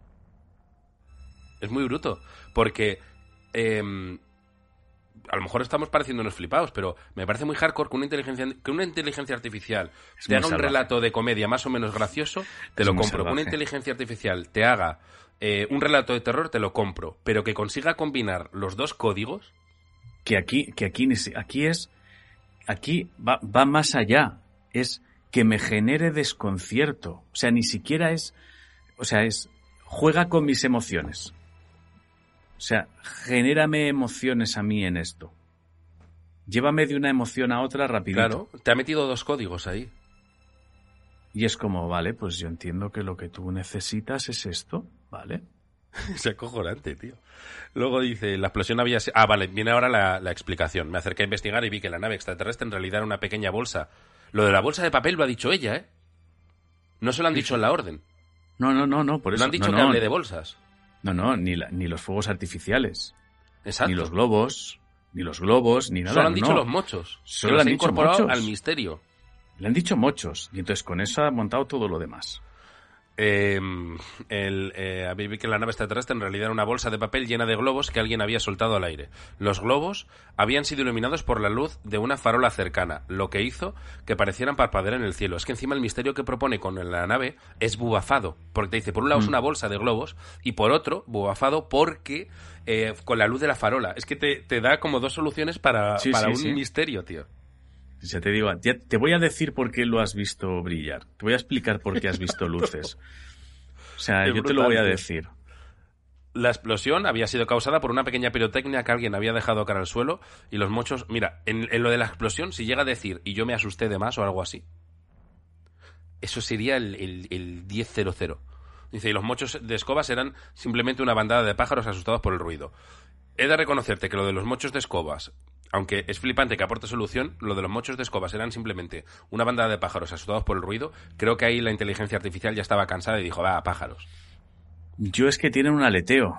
[SPEAKER 2] Es muy bruto. Porque em, a lo mejor estamos pareciéndonos flipados, pero me parece muy hardcore que una inteligencia, que una inteligencia artificial
[SPEAKER 1] Es
[SPEAKER 2] te haga un
[SPEAKER 1] salvaje.
[SPEAKER 2] relato de comedia más o menos gracioso, te
[SPEAKER 1] Es
[SPEAKER 2] lo compro. Que una inteligencia artificial te haga eh, un relato de terror, te lo compro. Pero que consiga combinar los dos códigos,
[SPEAKER 1] que aquí, que aquí, aquí es, aquí va, va más allá. Es que me genere desconcierto. O sea, ni siquiera es, o sea, es, juega con mis emociones. O sea, genérame emociones a mí en esto. Llévame de una emoción a otra rapidito.
[SPEAKER 2] claro, te ha metido dos códigos ahí.
[SPEAKER 1] Y es como, vale, pues yo entiendo que lo que tú necesitas es esto, ¿vale?
[SPEAKER 2] Es acojonante, tío. Luego dice, la explosión había... Ah, vale, viene ahora la, la explicación. Me acerqué a investigar y vi que la nave extraterrestre en realidad era una pequeña bolsa. Lo de la bolsa de papel lo ha dicho ella, ¿eh? No se lo han dicho en la orden.
[SPEAKER 1] No, no, no, no, por eso.
[SPEAKER 2] No han dicho
[SPEAKER 1] no,
[SPEAKER 2] que hable de bolsas.
[SPEAKER 1] No, no, ni, la- ni los fuegos artificiales,
[SPEAKER 2] Exacto.
[SPEAKER 1] ni los globos, ni los globos, ni nada.
[SPEAKER 2] Solo han dicho
[SPEAKER 1] no.
[SPEAKER 2] los mochos.
[SPEAKER 1] Solo han dicho
[SPEAKER 2] incorporado
[SPEAKER 1] mochos.
[SPEAKER 2] al misterio.
[SPEAKER 1] Le han dicho mochos, y entonces con eso ha montado todo lo demás.
[SPEAKER 2] Eh, el, eh, habéis que la nave extraterrestre en realidad era una bolsa de papel llena de globos que alguien había soltado al aire. Los globos habían sido iluminados por la luz de una farola cercana, lo que hizo que parecieran parpadear en el cielo. Es que encima el misterio que propone con la nave es bubafado, porque te dice, por un lado es
[SPEAKER 1] Mm.
[SPEAKER 2] una bolsa de globos y por otro, bubafado porque eh, con la luz de la farola. Es que te, te da como dos soluciones para,
[SPEAKER 1] Sí,
[SPEAKER 2] para
[SPEAKER 1] sí,
[SPEAKER 2] un
[SPEAKER 1] sí.
[SPEAKER 2] misterio, tío.
[SPEAKER 1] Ya te digo, ya te voy a decir por qué lo has visto brillar. Te voy a explicar por qué has visto luces. O sea,
[SPEAKER 2] Es
[SPEAKER 1] yo te lo voy a decir.
[SPEAKER 2] La explosión había sido causada por una pequeña pirotecnia que alguien había dejado cara al suelo y los mochos... Mira, en, en lo de la explosión, si llega a decir y yo me asusté de más o algo así, eso sería el, el, el 10-0-0. Dice, y los mochos de escobas eran simplemente una bandada de pájaros asustados por el ruido. He de reconocerte que lo de los mochos de escobas, aunque es flipante que aporte solución, lo de los mochos de escobas eran simplemente una bandada de pájaros asustados por el ruido. Creo que ahí la inteligencia artificial ya estaba cansada y dijo, va, pájaros.
[SPEAKER 1] Yo es que tienen un aleteo.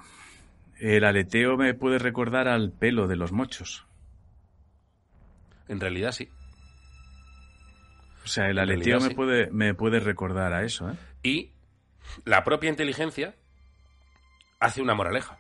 [SPEAKER 1] El aleteo me puede recordar al pelo de los mochos.
[SPEAKER 2] En realidad sí.
[SPEAKER 1] O sea, el aleteo
[SPEAKER 2] realidad
[SPEAKER 1] me
[SPEAKER 2] sí.
[SPEAKER 1] puede, me puede recordar a eso, ¿eh?
[SPEAKER 2] Y la propia inteligencia hace una moraleja.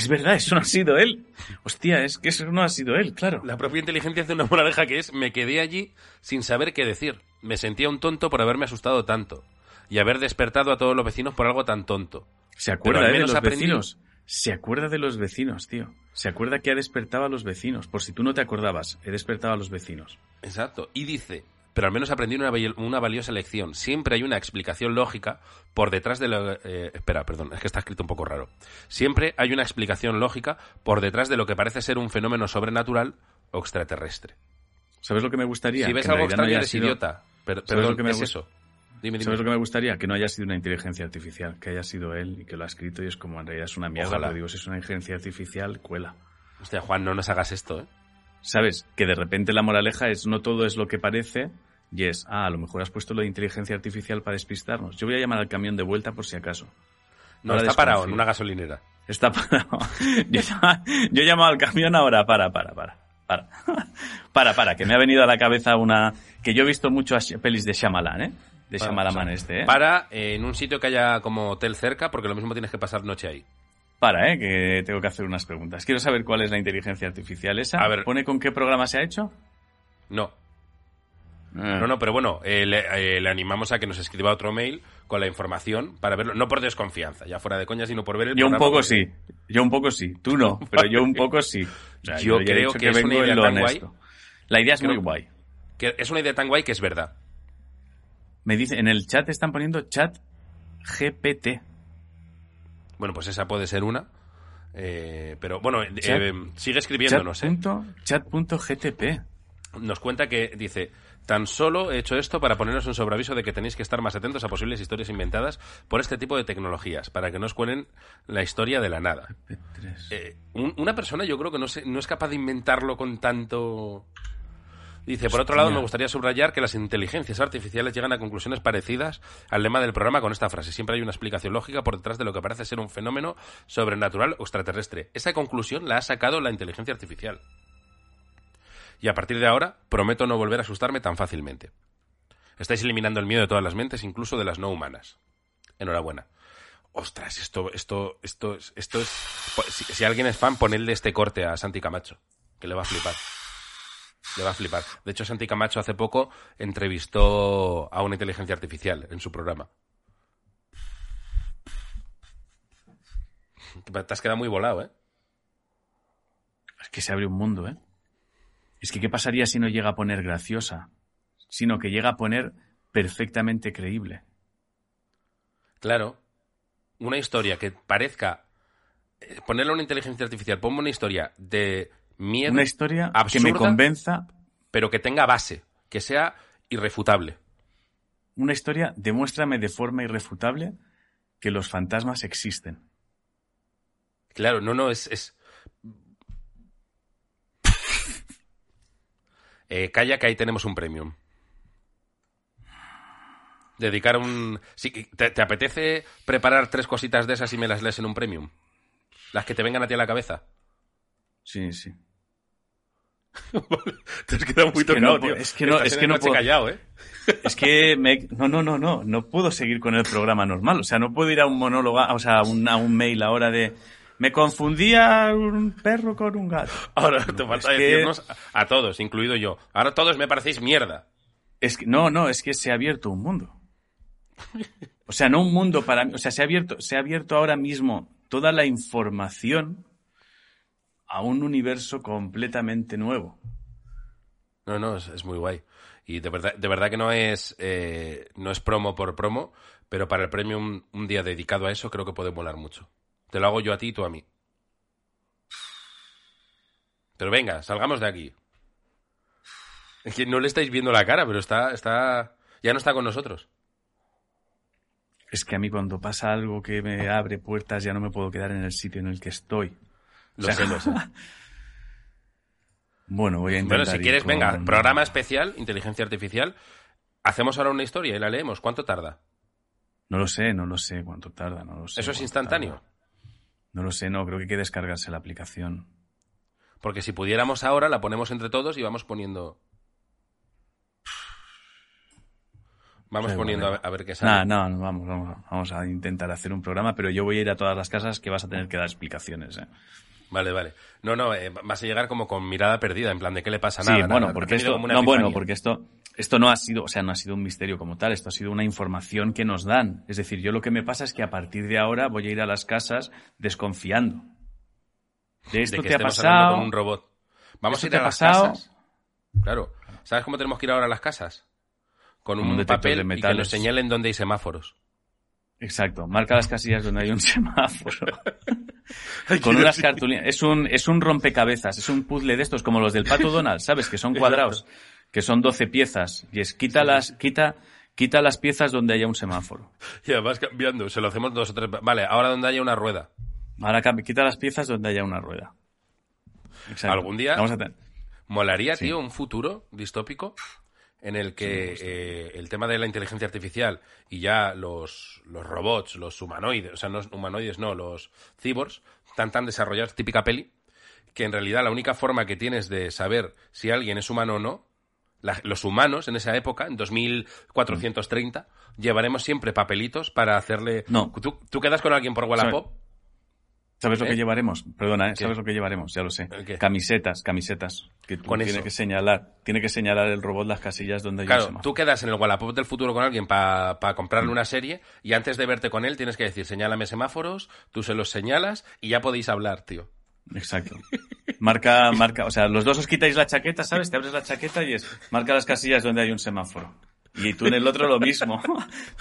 [SPEAKER 1] Es verdad, eso no ha sido él. Hostia, es que eso no ha sido él, claro.
[SPEAKER 2] La propia inteligencia hace una moraleja que es me quedé allí sin saber qué decir. Me sentía un tonto por haberme asustado tanto y haber despertado a todos los vecinos por algo tan tonto.
[SPEAKER 1] Se acuerda
[SPEAKER 2] al
[SPEAKER 1] de los
[SPEAKER 2] aprendí.
[SPEAKER 1] vecinos. Se acuerda de los vecinos, tío. Se acuerda que ha despertado a los vecinos. Por si tú no te acordabas, he despertado a los vecinos.
[SPEAKER 2] Exacto. Y dice, pero al menos aprendí una, val- una valiosa lección. Siempre hay una explicación lógica por detrás de lo... eh, espera, perdón, es que está escrito un poco raro. Siempre hay una explicación lógica por detrás de lo que parece ser un fenómeno sobrenatural o extraterrestre.
[SPEAKER 1] ¿Sabes lo que me gustaría?
[SPEAKER 2] si ves
[SPEAKER 1] Que
[SPEAKER 2] algo
[SPEAKER 1] no
[SPEAKER 2] extraño
[SPEAKER 1] haya
[SPEAKER 2] eres
[SPEAKER 1] sido-
[SPEAKER 2] idiota. Pero,
[SPEAKER 1] ¿Sabes lo que me
[SPEAKER 2] es eso. Dime, dime.
[SPEAKER 1] ¿Sabes lo que me gustaría? Que no haya sido una inteligencia artificial, que haya sido él y que lo ha escrito y es como en realidad es una mierda,
[SPEAKER 2] Ojalá.
[SPEAKER 1] pero digo, si es una inteligencia artificial, cuela.
[SPEAKER 2] Hostia, Juan, no nos hagas esto, ¿eh?
[SPEAKER 1] ¿Sabes? Que de repente la moraleja es no todo es lo que parece y es, ah, a lo mejor has puesto lo de inteligencia artificial para despistarnos. Yo voy a llamar al camión de vuelta por si acaso.
[SPEAKER 2] No,
[SPEAKER 1] Ahora
[SPEAKER 2] está parado en una gasolinera.
[SPEAKER 1] Está parado. Yo, yo he llamado al camión ahora, para, para, para. Para, para, para, que me ha venido a la cabeza una... Que yo he visto muchas pelis de Shyamalan, ¿eh? De
[SPEAKER 2] Para,
[SPEAKER 1] Shyamalan
[SPEAKER 2] o sea,
[SPEAKER 1] este, ¿eh?
[SPEAKER 2] Para eh, en un sitio que haya como hotel cerca, porque lo mismo tienes que pasar noche ahí.
[SPEAKER 1] Para, ¿eh? Que tengo que hacer unas preguntas. Quiero saber cuál es la inteligencia artificial esa.
[SPEAKER 2] A ver.
[SPEAKER 1] ¿Pone con qué programa se ha hecho?
[SPEAKER 2] No. No, no, pero bueno, eh, le, eh, le animamos a que nos escriba otro mail con la información para verlo, no por desconfianza, ya fuera de coña, sino por ver el
[SPEAKER 1] Yo un poco sí. Yo un poco sí. Tú no, pero yo un poco sí. O sea,
[SPEAKER 2] Yo creo
[SPEAKER 1] dicho
[SPEAKER 2] que es una idea tan
[SPEAKER 1] honesto. La idea es
[SPEAKER 2] Creo-
[SPEAKER 1] muy guay.
[SPEAKER 2] Que es una idea tan guay que es verdad.
[SPEAKER 1] Me dice, en el chat están poniendo chat GPT.
[SPEAKER 2] Bueno, pues esa puede ser una. eh, pero bueno,
[SPEAKER 1] Chat-
[SPEAKER 2] sigue escribiéndonos, ¿eh?
[SPEAKER 1] Chat.gtp.
[SPEAKER 2] Nos cuenta que dice, tan solo he hecho esto para poneros un sobreaviso de que tenéis que estar más atentos a posibles historias inventadas por este tipo de tecnologías, para que no os cuelen la historia de la nada.
[SPEAKER 1] P3.
[SPEAKER 2] Eh, un- una persona yo creo que no, se- no es capaz de inventarlo con tanto... Dice, por otro lado, me gustaría subrayar que las inteligencias artificiales llegan a conclusiones parecidas al lema del programa con esta frase. Siempre hay una explicación lógica por detrás de lo que parece ser un fenómeno sobrenatural o extraterrestre. Esa conclusión la ha sacado la inteligencia artificial. Y a partir de ahora, prometo no volver a asustarme tan fácilmente. Estáis eliminando el miedo de todas las mentes, incluso de las no humanas. Enhorabuena. Ostras, esto, esto, esto, es- esto es. Si, si alguien es fan, ponedle este corte a Santi Camacho, que le va a flipar. Le va a flipar. De hecho, Santi Camacho hace poco entrevistó a una inteligencia artificial en su programa. Te has quedado muy volado, ¿eh?
[SPEAKER 1] Es que se abre un mundo, ¿eh? Es que ¿qué pasaría si no llega a poner graciosa? Sino que llega a poner perfectamente creíble.
[SPEAKER 2] Claro. Una historia que parezca. eh, Ponerle una inteligencia artificial, ponme una historia de miedo,
[SPEAKER 1] Una historia que
[SPEAKER 2] absurda.
[SPEAKER 1] me convenza,
[SPEAKER 2] pero que tenga base, que sea irrefutable.
[SPEAKER 1] una historia, demuéstrame de forma irrefutable que los fantasmas existen.
[SPEAKER 2] Claro, no, no, es. es... Eh, calla que ahí tenemos un premium. Dedicar un. Sí, ¿te, te apetece preparar tres cositas de esas y me las lees en un premium? Las que te vengan a ti a la cabeza.
[SPEAKER 1] Sí, sí.
[SPEAKER 2] Te has quedado muy
[SPEAKER 1] Es que
[SPEAKER 2] tocado,
[SPEAKER 1] no
[SPEAKER 2] tío.
[SPEAKER 1] es que no- es que no puedo-
[SPEAKER 2] callado, ¿eh?
[SPEAKER 1] Es que me... No, no, no, no. No puedo seguir con el programa normal. O sea, no puedo ir a un monólogo, o sea, a un, a un mail ahora de... Me confundía un perro con un gato.
[SPEAKER 2] Ahora te falta
[SPEAKER 1] que-
[SPEAKER 2] decirnos a, todos, incluido yo. Ahora todos me parecéis mierda.
[SPEAKER 1] Es que, no, no, es que se ha abierto un mundo. O sea, no un mundo para mí. O sea, se ha abierto, se ha abierto ahora mismo toda la información a un universo completamente nuevo.
[SPEAKER 2] No, no, es, es muy guay. Y de verdad, de verdad que no es, eh, no es promo por promo, pero para el premio un, un día dedicado a eso creo que puede molar mucho. Te lo hago yo a ti y tú a mí. Pero venga, salgamos de aquí. Es que no le estáis viendo la cara, pero está, está, ya no está con nosotros.
[SPEAKER 1] Es que a mí cuando pasa algo que me abre puertas ya no me puedo quedar en el sitio en el que estoy.
[SPEAKER 2] Lo
[SPEAKER 1] O sea,
[SPEAKER 2] sé, lo sé.
[SPEAKER 1] Bueno, voy a intentar.
[SPEAKER 2] Bueno, si quieres,
[SPEAKER 1] con-
[SPEAKER 2] venga, programa especial, inteligencia artificial. Hacemos ahora una historia y la leemos. ¿Cuánto tarda?
[SPEAKER 1] No lo sé, no lo sé cuánto tarda, no lo sé.
[SPEAKER 2] ¿Eso es instantáneo?
[SPEAKER 1] tarda. No lo sé, no, creo que hay que descargarse la aplicación.
[SPEAKER 2] Porque si pudiéramos ahora, la ponemos entre todos y vamos poniendo. Vamos
[SPEAKER 1] Sí,
[SPEAKER 2] poniendo a ver, a ver qué sale.
[SPEAKER 1] No, no, vamos, vamos, vamos a intentar hacer un programa, pero yo voy a ir a todas las casas que vas a tener que dar explicaciones. ¿eh?
[SPEAKER 2] Vale, vale. No, no, eh, vas a llegar como con mirada perdida, en plan de qué le pasa
[SPEAKER 1] Sí,
[SPEAKER 2] nada.
[SPEAKER 1] bueno,
[SPEAKER 2] nada.
[SPEAKER 1] porque esto, no, bueno, porque esto, esto no ha sido, o sea, no ha sido un misterio como tal, esto ha sido una información que nos dan. Es decir, yo lo que me pasa es que a partir de ahora voy a ir a las casas desconfiando. De
[SPEAKER 2] De
[SPEAKER 1] esto
[SPEAKER 2] que
[SPEAKER 1] te ha pasado.
[SPEAKER 2] con un robot. Vamos
[SPEAKER 1] ¿Esto
[SPEAKER 2] a ir a las
[SPEAKER 1] pasado?
[SPEAKER 2] casas. Claro. ¿Sabes cómo tenemos que ir ahora a las casas? Con
[SPEAKER 1] un
[SPEAKER 2] un, papel
[SPEAKER 1] de
[SPEAKER 2] y que
[SPEAKER 1] metales.
[SPEAKER 2] nos señalen dónde hay semáforos.
[SPEAKER 1] Exacto, marca las casillas donde hay un semáforo. Con unas cartulinas. Es un, es un rompecabezas, es un puzzle de estos como los del Pato Donald, ¿sabes? Que son cuadrados, que son 12 piezas. Y es quita las, quita, quita las piezas donde haya un semáforo.
[SPEAKER 2] Y vas cambiando, se lo hacemos dos o tres. Vale, ahora donde haya una rueda.
[SPEAKER 1] Ahora quita las piezas donde haya una rueda. Exacto.
[SPEAKER 2] Algún día-
[SPEAKER 1] Vamos a tener-
[SPEAKER 2] Molaría,
[SPEAKER 1] Sí.
[SPEAKER 2] tío, un futuro distópico en el que eh, el tema de la inteligencia artificial y ya los, los robots, los humanoides, o sea, no humanoides, no, los cyborgs, están tan desarrollados, típica peli, que en realidad la única forma que tienes de saber si alguien es humano o no, la- los humanos en esa época, en 2430, llevaremos siempre papelitos para hacerle...
[SPEAKER 1] No.
[SPEAKER 2] ¿Tú, tú quedas con alguien por Wallapop?
[SPEAKER 1] ¿Sabes lo
[SPEAKER 2] ¿Eh?
[SPEAKER 1] que llevaremos? Perdona, ¿eh? ¿Sabes lo que llevaremos? Ya lo sé. Camisetas, camisetas. Que tú
[SPEAKER 2] Con
[SPEAKER 1] tiene
[SPEAKER 2] eso.
[SPEAKER 1] que señalar, tiene que señalar el robot las casillas donde
[SPEAKER 2] Claro, tú quedas en el Wallapop del futuro con alguien para comprarle una serie y antes de verte con él tienes que decir, señálame semáforos, tú se los señalas y ya podéis hablar, tío.
[SPEAKER 1] Exacto. Marca, marca, o sea, los dos os quitáis la chaqueta, ¿sabes? Te abres la chaqueta y es, marca las casillas donde hay un semáforo. Y tú en el otro lo mismo.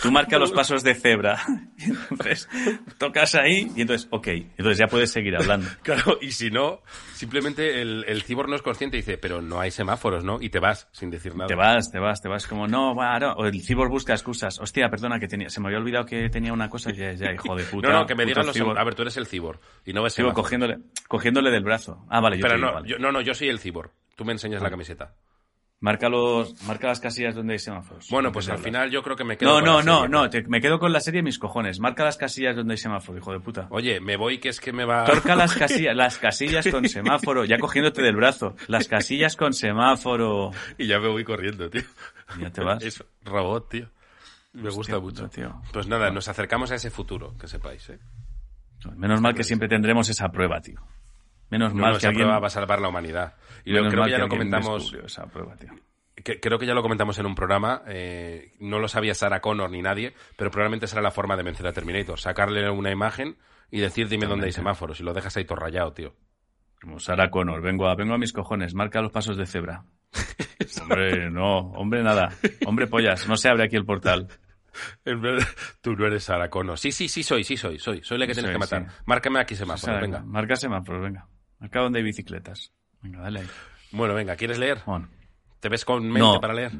[SPEAKER 1] Tú marca los pasos de cebra. Y entonces, tocas ahí y entonces, ok. Entonces ya puedes seguir hablando.
[SPEAKER 2] Claro, y si no, simplemente el, el cibor no es consciente y dice, pero no hay semáforos, ¿no? Y te vas sin decir nada.
[SPEAKER 1] Te vas, te vas, te vas como, no, bueno, o el cibor busca excusas. Hostia, perdona, que tenía, se me había olvidado que tenía una cosa. Ya, ya, hijo de puta.
[SPEAKER 2] No, no, que me digan los...
[SPEAKER 1] cibor.
[SPEAKER 2] A ver, tú eres el cibor y no ves
[SPEAKER 1] Sigo cogiéndole, cogiéndole del brazo. Ah, vale, yo
[SPEAKER 2] Pero
[SPEAKER 1] te digo,
[SPEAKER 2] no,
[SPEAKER 1] vale.
[SPEAKER 2] yo, no, no, yo soy el cibor. Tú me enseñas la camiseta.
[SPEAKER 1] Marca los, marca las casillas donde hay semáforos.
[SPEAKER 2] Bueno, pues al final yo creo que me quedo
[SPEAKER 1] No,
[SPEAKER 2] con
[SPEAKER 1] no,
[SPEAKER 2] la
[SPEAKER 1] no,
[SPEAKER 2] serie.
[SPEAKER 1] no, te- me quedo con la serie mis cojones. Marca las casillas donde hay semáforo, hijo de puta.
[SPEAKER 2] Oye, me voy que es que me va...
[SPEAKER 1] Torca las casillas, las casillas con semáforo, ya cogiéndote del brazo. Las casillas con semáforo.
[SPEAKER 2] y ya me voy corriendo, tío.
[SPEAKER 1] Ya te vas.
[SPEAKER 2] Es robot, tío. Me
[SPEAKER 1] Hostia
[SPEAKER 2] gusta
[SPEAKER 1] puta,
[SPEAKER 2] mucho.
[SPEAKER 1] tío.
[SPEAKER 2] Pues nada, nos acercamos a ese futuro, que sepáis, ¿eh?
[SPEAKER 1] Menos mal que siempre tendremos esa prueba, tío. Menos
[SPEAKER 2] No,
[SPEAKER 1] mal que alguien,
[SPEAKER 2] prueba va a salvar la humanidad. Y lo-
[SPEAKER 1] menos
[SPEAKER 2] creo que ya lo
[SPEAKER 1] alguien
[SPEAKER 2] comentamos,
[SPEAKER 1] descubrió esa prueba, tío.
[SPEAKER 2] que- creo que ya lo comentamos en un programa, eh, no lo sabía Sarah Connor ni nadie, pero probablemente será la forma de vencer a Terminator, sacarle una imagen y decir dime dónde hay semáforos y lo dejas ahí todo rayado, tío.
[SPEAKER 1] Como Sarah Connor, vengo a, vengo a mis cojones, marca los pasos de cebra. hombre, no, hombre, nada. Hombre, pollas, no se abre aquí el portal.
[SPEAKER 2] En verdad, tú no eres Sarah Connor. Sí, sí, sí soy, sí soy, soy. Soy la que tienes
[SPEAKER 1] Soy,
[SPEAKER 2] que matar.
[SPEAKER 1] sí.
[SPEAKER 2] Márcame aquí semáforos, venga.
[SPEAKER 1] Marca semáforos, venga. Marca donde hay bicicletas. Venga, dale ahí.
[SPEAKER 2] Bueno, venga, ¿quieres leer?
[SPEAKER 1] Juan.
[SPEAKER 2] ¿Te ves con mente
[SPEAKER 1] No.
[SPEAKER 2] para leer?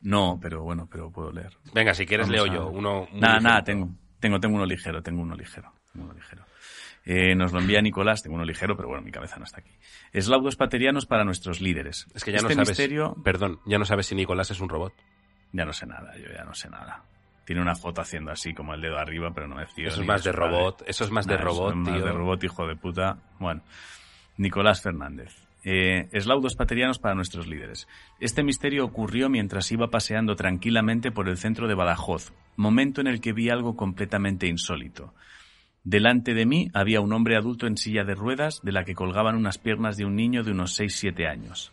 [SPEAKER 1] No, pero bueno, pero puedo leer.
[SPEAKER 2] Venga, si quieres
[SPEAKER 1] Vamos
[SPEAKER 2] leo yo. Uno,
[SPEAKER 1] Nada, nada, tengo, tengo, tengo uno ligero, tengo uno ligero, tengo uno ligero. Eh, nos lo envía Nicolás, tengo uno ligero, pero bueno, mi cabeza no está aquí. Eslaudos paterianos para nuestros líderes.
[SPEAKER 2] Es que ya
[SPEAKER 1] este
[SPEAKER 2] no sabes.
[SPEAKER 1] misterio,
[SPEAKER 2] Perdón, ya no sabes si Nicolás es un robot.
[SPEAKER 1] ya no sé nada, yo ya no sé nada. Tiene una foto haciendo así como el dedo arriba, pero no me fío.
[SPEAKER 2] Eso es más de robot. Eso es más de
[SPEAKER 1] Nah, eso
[SPEAKER 2] robot,
[SPEAKER 1] es más
[SPEAKER 2] tío.
[SPEAKER 1] de robot, hijo de puta. Bueno, Nicolás Fernández. Eh, eslaudos paterianos para nuestros líderes. Este misterio ocurrió mientras iba paseando tranquilamente por el centro de Badajoz, momento en el que vi algo completamente insólito. Delante de mí había un hombre adulto en silla de ruedas de la que colgaban unas piernas de un niño de unos 6-7 años.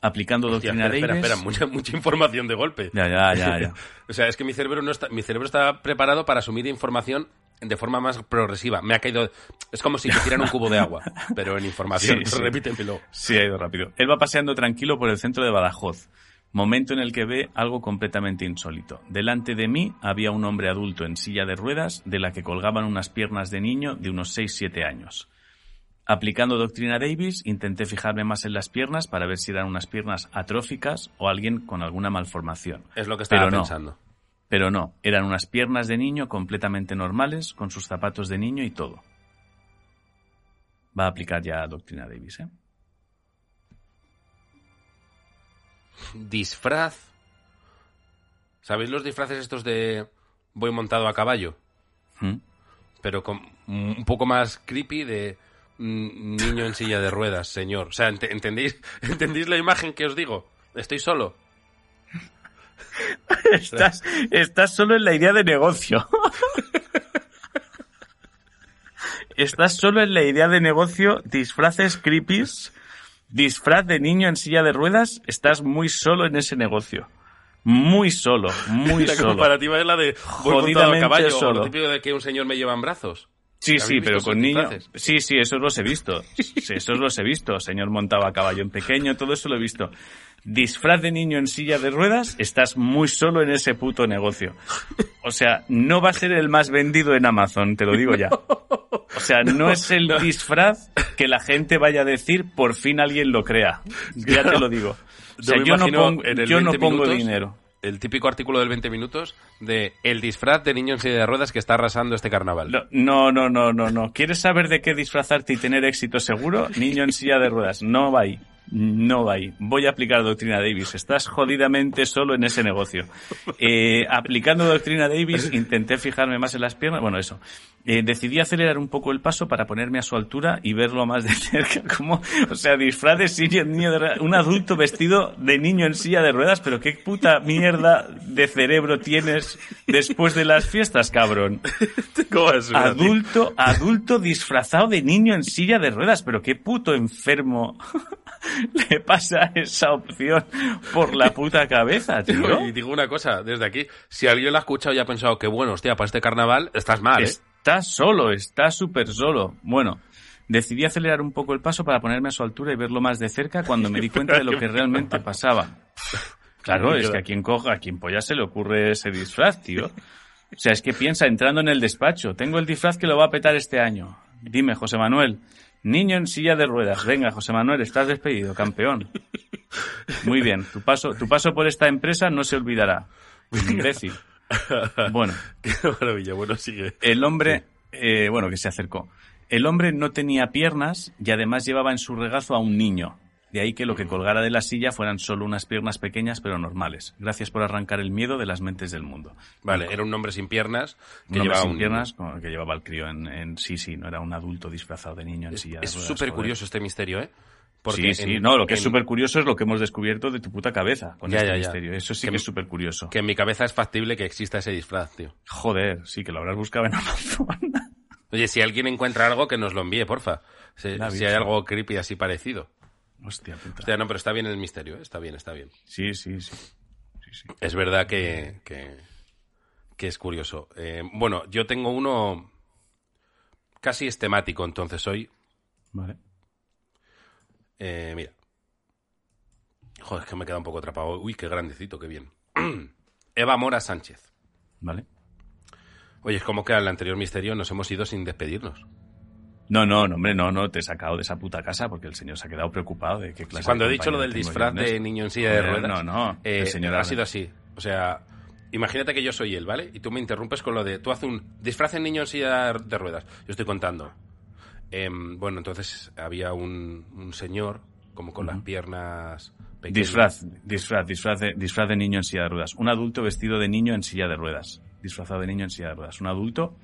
[SPEAKER 1] Aplicando
[SPEAKER 2] Hostia,
[SPEAKER 1] doctrina
[SPEAKER 2] espera, espera, espera, mucha, mucha información de golpe.
[SPEAKER 1] Ya, ya, ya, ya.
[SPEAKER 2] O sea, es que mi cerebro no está, mi cerebro está preparado para asumir información de forma más progresiva. Me ha caído, es como si te tiran un cubo de agua, pero en información.
[SPEAKER 1] Sí, sí.
[SPEAKER 2] Repítemelo.
[SPEAKER 1] Sí, ha ido rápido. Él va paseando tranquilo por el centro de Badajoz, momento en el que ve algo completamente insólito. Delante de mí había un hombre adulto en silla de ruedas de la que colgaban unas piernas de niño de unos 6-7 años. Aplicando doctrina Davis, intenté fijarme más en las piernas para ver si eran unas piernas atróficas o alguien con alguna malformación.
[SPEAKER 2] Es lo que estaba
[SPEAKER 1] Pero no. Pero no, eran unas piernas de niño completamente normales, con sus zapatos de niño y todo. Va a aplicar ya doctrina Davis, ¿eh?
[SPEAKER 2] Disfraz. ¿Sabéis los disfraces estos de voy montado a caballo?
[SPEAKER 1] ¿Mm?
[SPEAKER 2] Pero con un poco más creepy de niño en silla de ruedas, señor. O sea, ent- ¿entendéis, ¿entendéis la imagen que os digo? Estoy solo.
[SPEAKER 1] Estás, estás solo en la idea de negocio. estás solo en la idea de negocio, disfraces creepies, disfraz de niño en silla de ruedas, estás muy solo en ese negocio. Muy solo, muy
[SPEAKER 2] la
[SPEAKER 1] solo.
[SPEAKER 2] comparativa es la de voy montado a caballo. o
[SPEAKER 1] solo.
[SPEAKER 2] Lo típico de que un señor me lleva en brazos.
[SPEAKER 1] Sí,
[SPEAKER 2] ¿Habéis
[SPEAKER 1] sí, pero con niños. Sí, sí, esos los he visto. Sí, esos los he visto. Señor montado a caballo en pequeño, todo eso lo he visto. Disfraz de niño en silla de ruedas, estás muy solo en ese puto negocio. O sea, no va a ser el más vendido en Amazon, te lo digo ya. O sea, no es el disfraz que la gente vaya a decir, por fin alguien lo crea. Ya te lo digo. O sea, yo no pongo,
[SPEAKER 2] en el
[SPEAKER 1] yo no
[SPEAKER 2] 20
[SPEAKER 1] pongo
[SPEAKER 2] minutos,
[SPEAKER 1] dinero.
[SPEAKER 2] El típico artículo del 20 minutos de el disfraz de niño en silla de ruedas que está arrasando este carnaval.
[SPEAKER 1] No, no, no, no, no. ¿Quieres saber de qué disfrazarte y tener éxito seguro? Niño en silla de ruedas. No va ahí. No va ahí. Voy a aplicar doctrina Davis. Estás jodidamente solo en ese negocio. Eh, aplicando doctrina Davis, intenté fijarme más en las piernas. Bueno, eso. Eh, decidí acelerar un poco el paso para ponerme a su altura y verlo más de cerca. Como, o sea, disfraz de silla- niño de. Un adulto vestido de niño en silla de ruedas. Pero qué puta mierda de cerebro tienes después de las fiestas, cabrón.
[SPEAKER 2] ¿Cómo es una-
[SPEAKER 1] Adulto, adulto disfrazado de niño en silla de ruedas, pero qué puto enfermo le pasa esa opción por la puta cabeza, tío.
[SPEAKER 2] Y digo una cosa, desde aquí, si alguien lo ha escuchado y ha pensado que bueno, hostia, para este carnaval estás mal, ¿eh?
[SPEAKER 1] Está solo, está súper solo. Bueno, decidí acelerar un poco el paso para ponerme a su altura y verlo más de cerca cuando me di cuenta de lo que realmente pasaba. Claro, es que a quien coja, a quien polla se le ocurre ese disfraz, tío. O sea, es que piensa entrando en el despacho. Tengo el disfraz que lo va a petar este año. Dime, José Manuel. Niño en silla de ruedas. Venga, José Manuel, estás despedido, campeón. Muy bien. Tu paso, tu paso por esta empresa no se olvidará. Imbécil. Bueno,
[SPEAKER 2] Qué maravilla, bueno, sigue.
[SPEAKER 1] el hombre, eh, bueno, que se acercó. El hombre no tenía piernas y además llevaba en su regazo a un niño. De ahí que lo que colgara de la silla fueran solo unas piernas pequeñas pero normales. Gracias por arrancar el miedo de las mentes del mundo.
[SPEAKER 2] Vale, era un hombre sin piernas
[SPEAKER 1] Un
[SPEAKER 2] que
[SPEAKER 1] hombre
[SPEAKER 2] llevaba
[SPEAKER 1] sin
[SPEAKER 2] un...
[SPEAKER 1] piernas que llevaba al crío en, en- sí, sí, no era un adulto disfrazado de niño en silla. de
[SPEAKER 2] Es súper curioso este misterio, ¿eh?
[SPEAKER 1] sí, sí,
[SPEAKER 2] en-
[SPEAKER 1] no, lo que es súper curioso es lo que hemos descubierto de tu puta cabeza con
[SPEAKER 2] Ya,
[SPEAKER 1] este
[SPEAKER 2] ya, ya.
[SPEAKER 1] misterio. Eso sí
[SPEAKER 2] Que
[SPEAKER 1] es súper curioso.
[SPEAKER 2] Que en mi cabeza es factible que exista ese disfraz, tío.
[SPEAKER 1] Joder, sí, que lo habrás buscado en Amazon.
[SPEAKER 2] Oye, si alguien encuentra algo, que nos lo envíe, porfa. Si, si hay algo creepy así parecido.
[SPEAKER 1] Hostia puta.
[SPEAKER 2] Hostia, no, pero está bien el misterio, ¿eh? Está bien, está bien.
[SPEAKER 1] Sí, sí, sí. Sí, sí.
[SPEAKER 2] Es verdad que, que, que es curioso. Eh, bueno, yo tengo uno casi es temático, entonces hoy,
[SPEAKER 1] Vale.
[SPEAKER 2] eh, mira. Joder, es que me queda un poco atrapado. Uy, qué grandecito, qué bien. Eva Mora Sánchez.
[SPEAKER 1] Vale.
[SPEAKER 2] Oye, es como que al anterior misterio nos hemos ido sin despedirnos.
[SPEAKER 1] No, no, no, hombre, no, no, te he sacado de esa puta casa porque el señor se ha quedado preocupado de qué clase
[SPEAKER 2] Cuando he dicho lo del disfraz de niño en silla de ruedas,
[SPEAKER 1] No, no,
[SPEAKER 2] eh,
[SPEAKER 1] el señor
[SPEAKER 2] ha sido así. O sea, imagínate que yo soy él, ¿vale? Y tú me interrumpes con lo de, tú haces un disfraz de niño en silla de ruedas. Yo estoy contando. Em, bueno, entonces había un, un señor como con las piernas pequeñas.
[SPEAKER 1] Disfraz, disfraz, disfraz de, disfraz de niño en silla de ruedas. Un adulto vestido de niño en silla de ruedas. Disfrazado de niño en silla de ruedas. Un adulto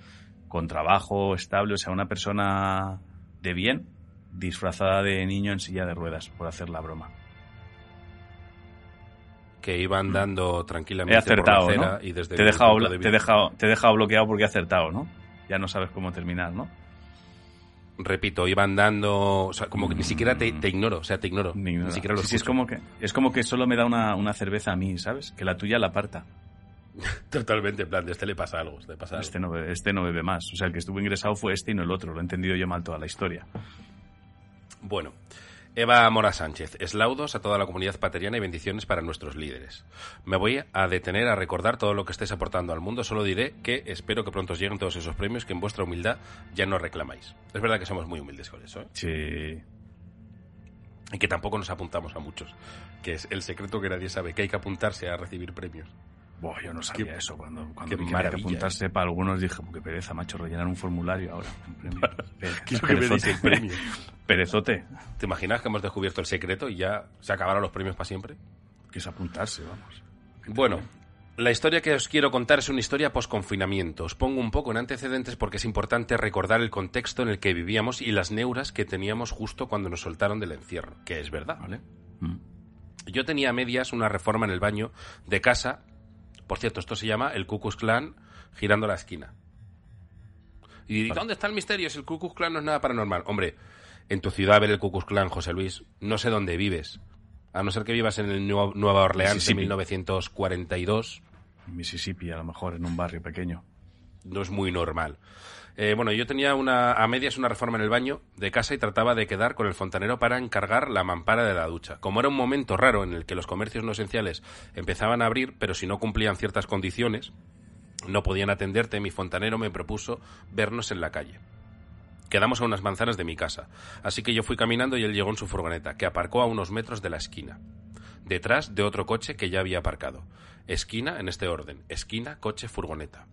[SPEAKER 1] con trabajo estable, o sea, una persona de bien, disfrazada de niño en silla de ruedas por hacer la broma.
[SPEAKER 2] Que iba andando tranquilamente
[SPEAKER 1] He acertado,
[SPEAKER 2] por la acera
[SPEAKER 1] ¿no?
[SPEAKER 2] y desde
[SPEAKER 1] Te he, dejado,
[SPEAKER 2] de
[SPEAKER 1] te, he dejado, te he dejado bloqueado porque he acertado, ¿no? Ya no sabes cómo terminar, ¿no?
[SPEAKER 2] Repito, iba andando... O sea, como que ni siquiera te, te ignoro, o sea, te ignoro. Ni,
[SPEAKER 1] Ni
[SPEAKER 2] siquiera lo
[SPEAKER 1] Sí, sí, es como que es como que solo me da una, una cerveza a mí, ¿sabes? Que la tuya la aparta.
[SPEAKER 2] Totalmente, en plan, de este le pasa algo, este le pasa algo.
[SPEAKER 1] Este no, bebe, este no bebe más. O sea, el que estuvo ingresado fue este y no el otro. Lo he entendido yo mal toda la historia.
[SPEAKER 2] Bueno, Eva Mora Sánchez, eslaudos a toda la comunidad pateriana y bendiciones para nuestros líderes. Me voy a detener a recordar todo lo que estáis aportando al mundo, solo diré que espero que pronto os lleguen todos esos premios que en vuestra humildad ya no reclamáis. Es verdad que somos muy humildes con eso, ¿eh?
[SPEAKER 1] Sí.
[SPEAKER 2] Y que tampoco nos apuntamos a muchos, que es el secreto que nadie sabe, que hay que apuntarse a recibir premios.
[SPEAKER 1] Buah, yo no sabía
[SPEAKER 2] Qué-
[SPEAKER 1] eso. Cuando, cuando
[SPEAKER 2] qué
[SPEAKER 1] vi que había que apuntarse para algunos dije, qué pereza, macho, rellenar un formulario ahora. Un premio. Pe-
[SPEAKER 2] Quiero que me deis el premio.
[SPEAKER 1] Perezote.
[SPEAKER 2] ¿Te imaginas que hemos descubierto el secreto y ya se acabaron los premios para siempre?
[SPEAKER 1] Que es apuntarse, vamos.
[SPEAKER 2] Bueno, la historia que os quiero contar es una historia post-confinamiento. Os pongo un poco en antecedentes porque es importante recordar el contexto en el que vivíamos y las neuras que teníamos justo cuando nos soltaron del encierro, que es verdad.
[SPEAKER 1] ¿Vale? Mm.
[SPEAKER 2] Yo tenía a medias una reforma en el baño de casa. Por cierto, esto se llama el Ku Klux Klan girando la esquina. ¿Y
[SPEAKER 1] Vale.
[SPEAKER 2] dónde está el misterio? Si el Ku Klux Klan no es nada paranormal. Hombre, en tu ciudad ver el Ku Klux Klan, José Luis, no sé dónde vives. A no ser que vivas en el Nueva Nueva Orleans de
[SPEAKER 1] Mississippi.
[SPEAKER 2] 1942,
[SPEAKER 1] Mississippi, a lo mejor, en un barrio pequeño.
[SPEAKER 2] no es muy normal. Eh, bueno, yo tenía una, a medias una reforma en el baño de casa y trataba de quedar con el fontanero para encargar la mampara de la ducha. Como era un momento raro en el que los comercios no esenciales empezaban a abrir, pero si no cumplían ciertas condiciones, no podían atenderte, mi fontanero me propuso vernos en la calle. Quedamos a unas manzanas de mi casa, así que yo fui caminando y él llegó en su furgoneta, que aparcó a unos metros de la esquina, detrás de otro coche que ya había aparcado. Esquina en este orden, esquina, coche, furgoneta.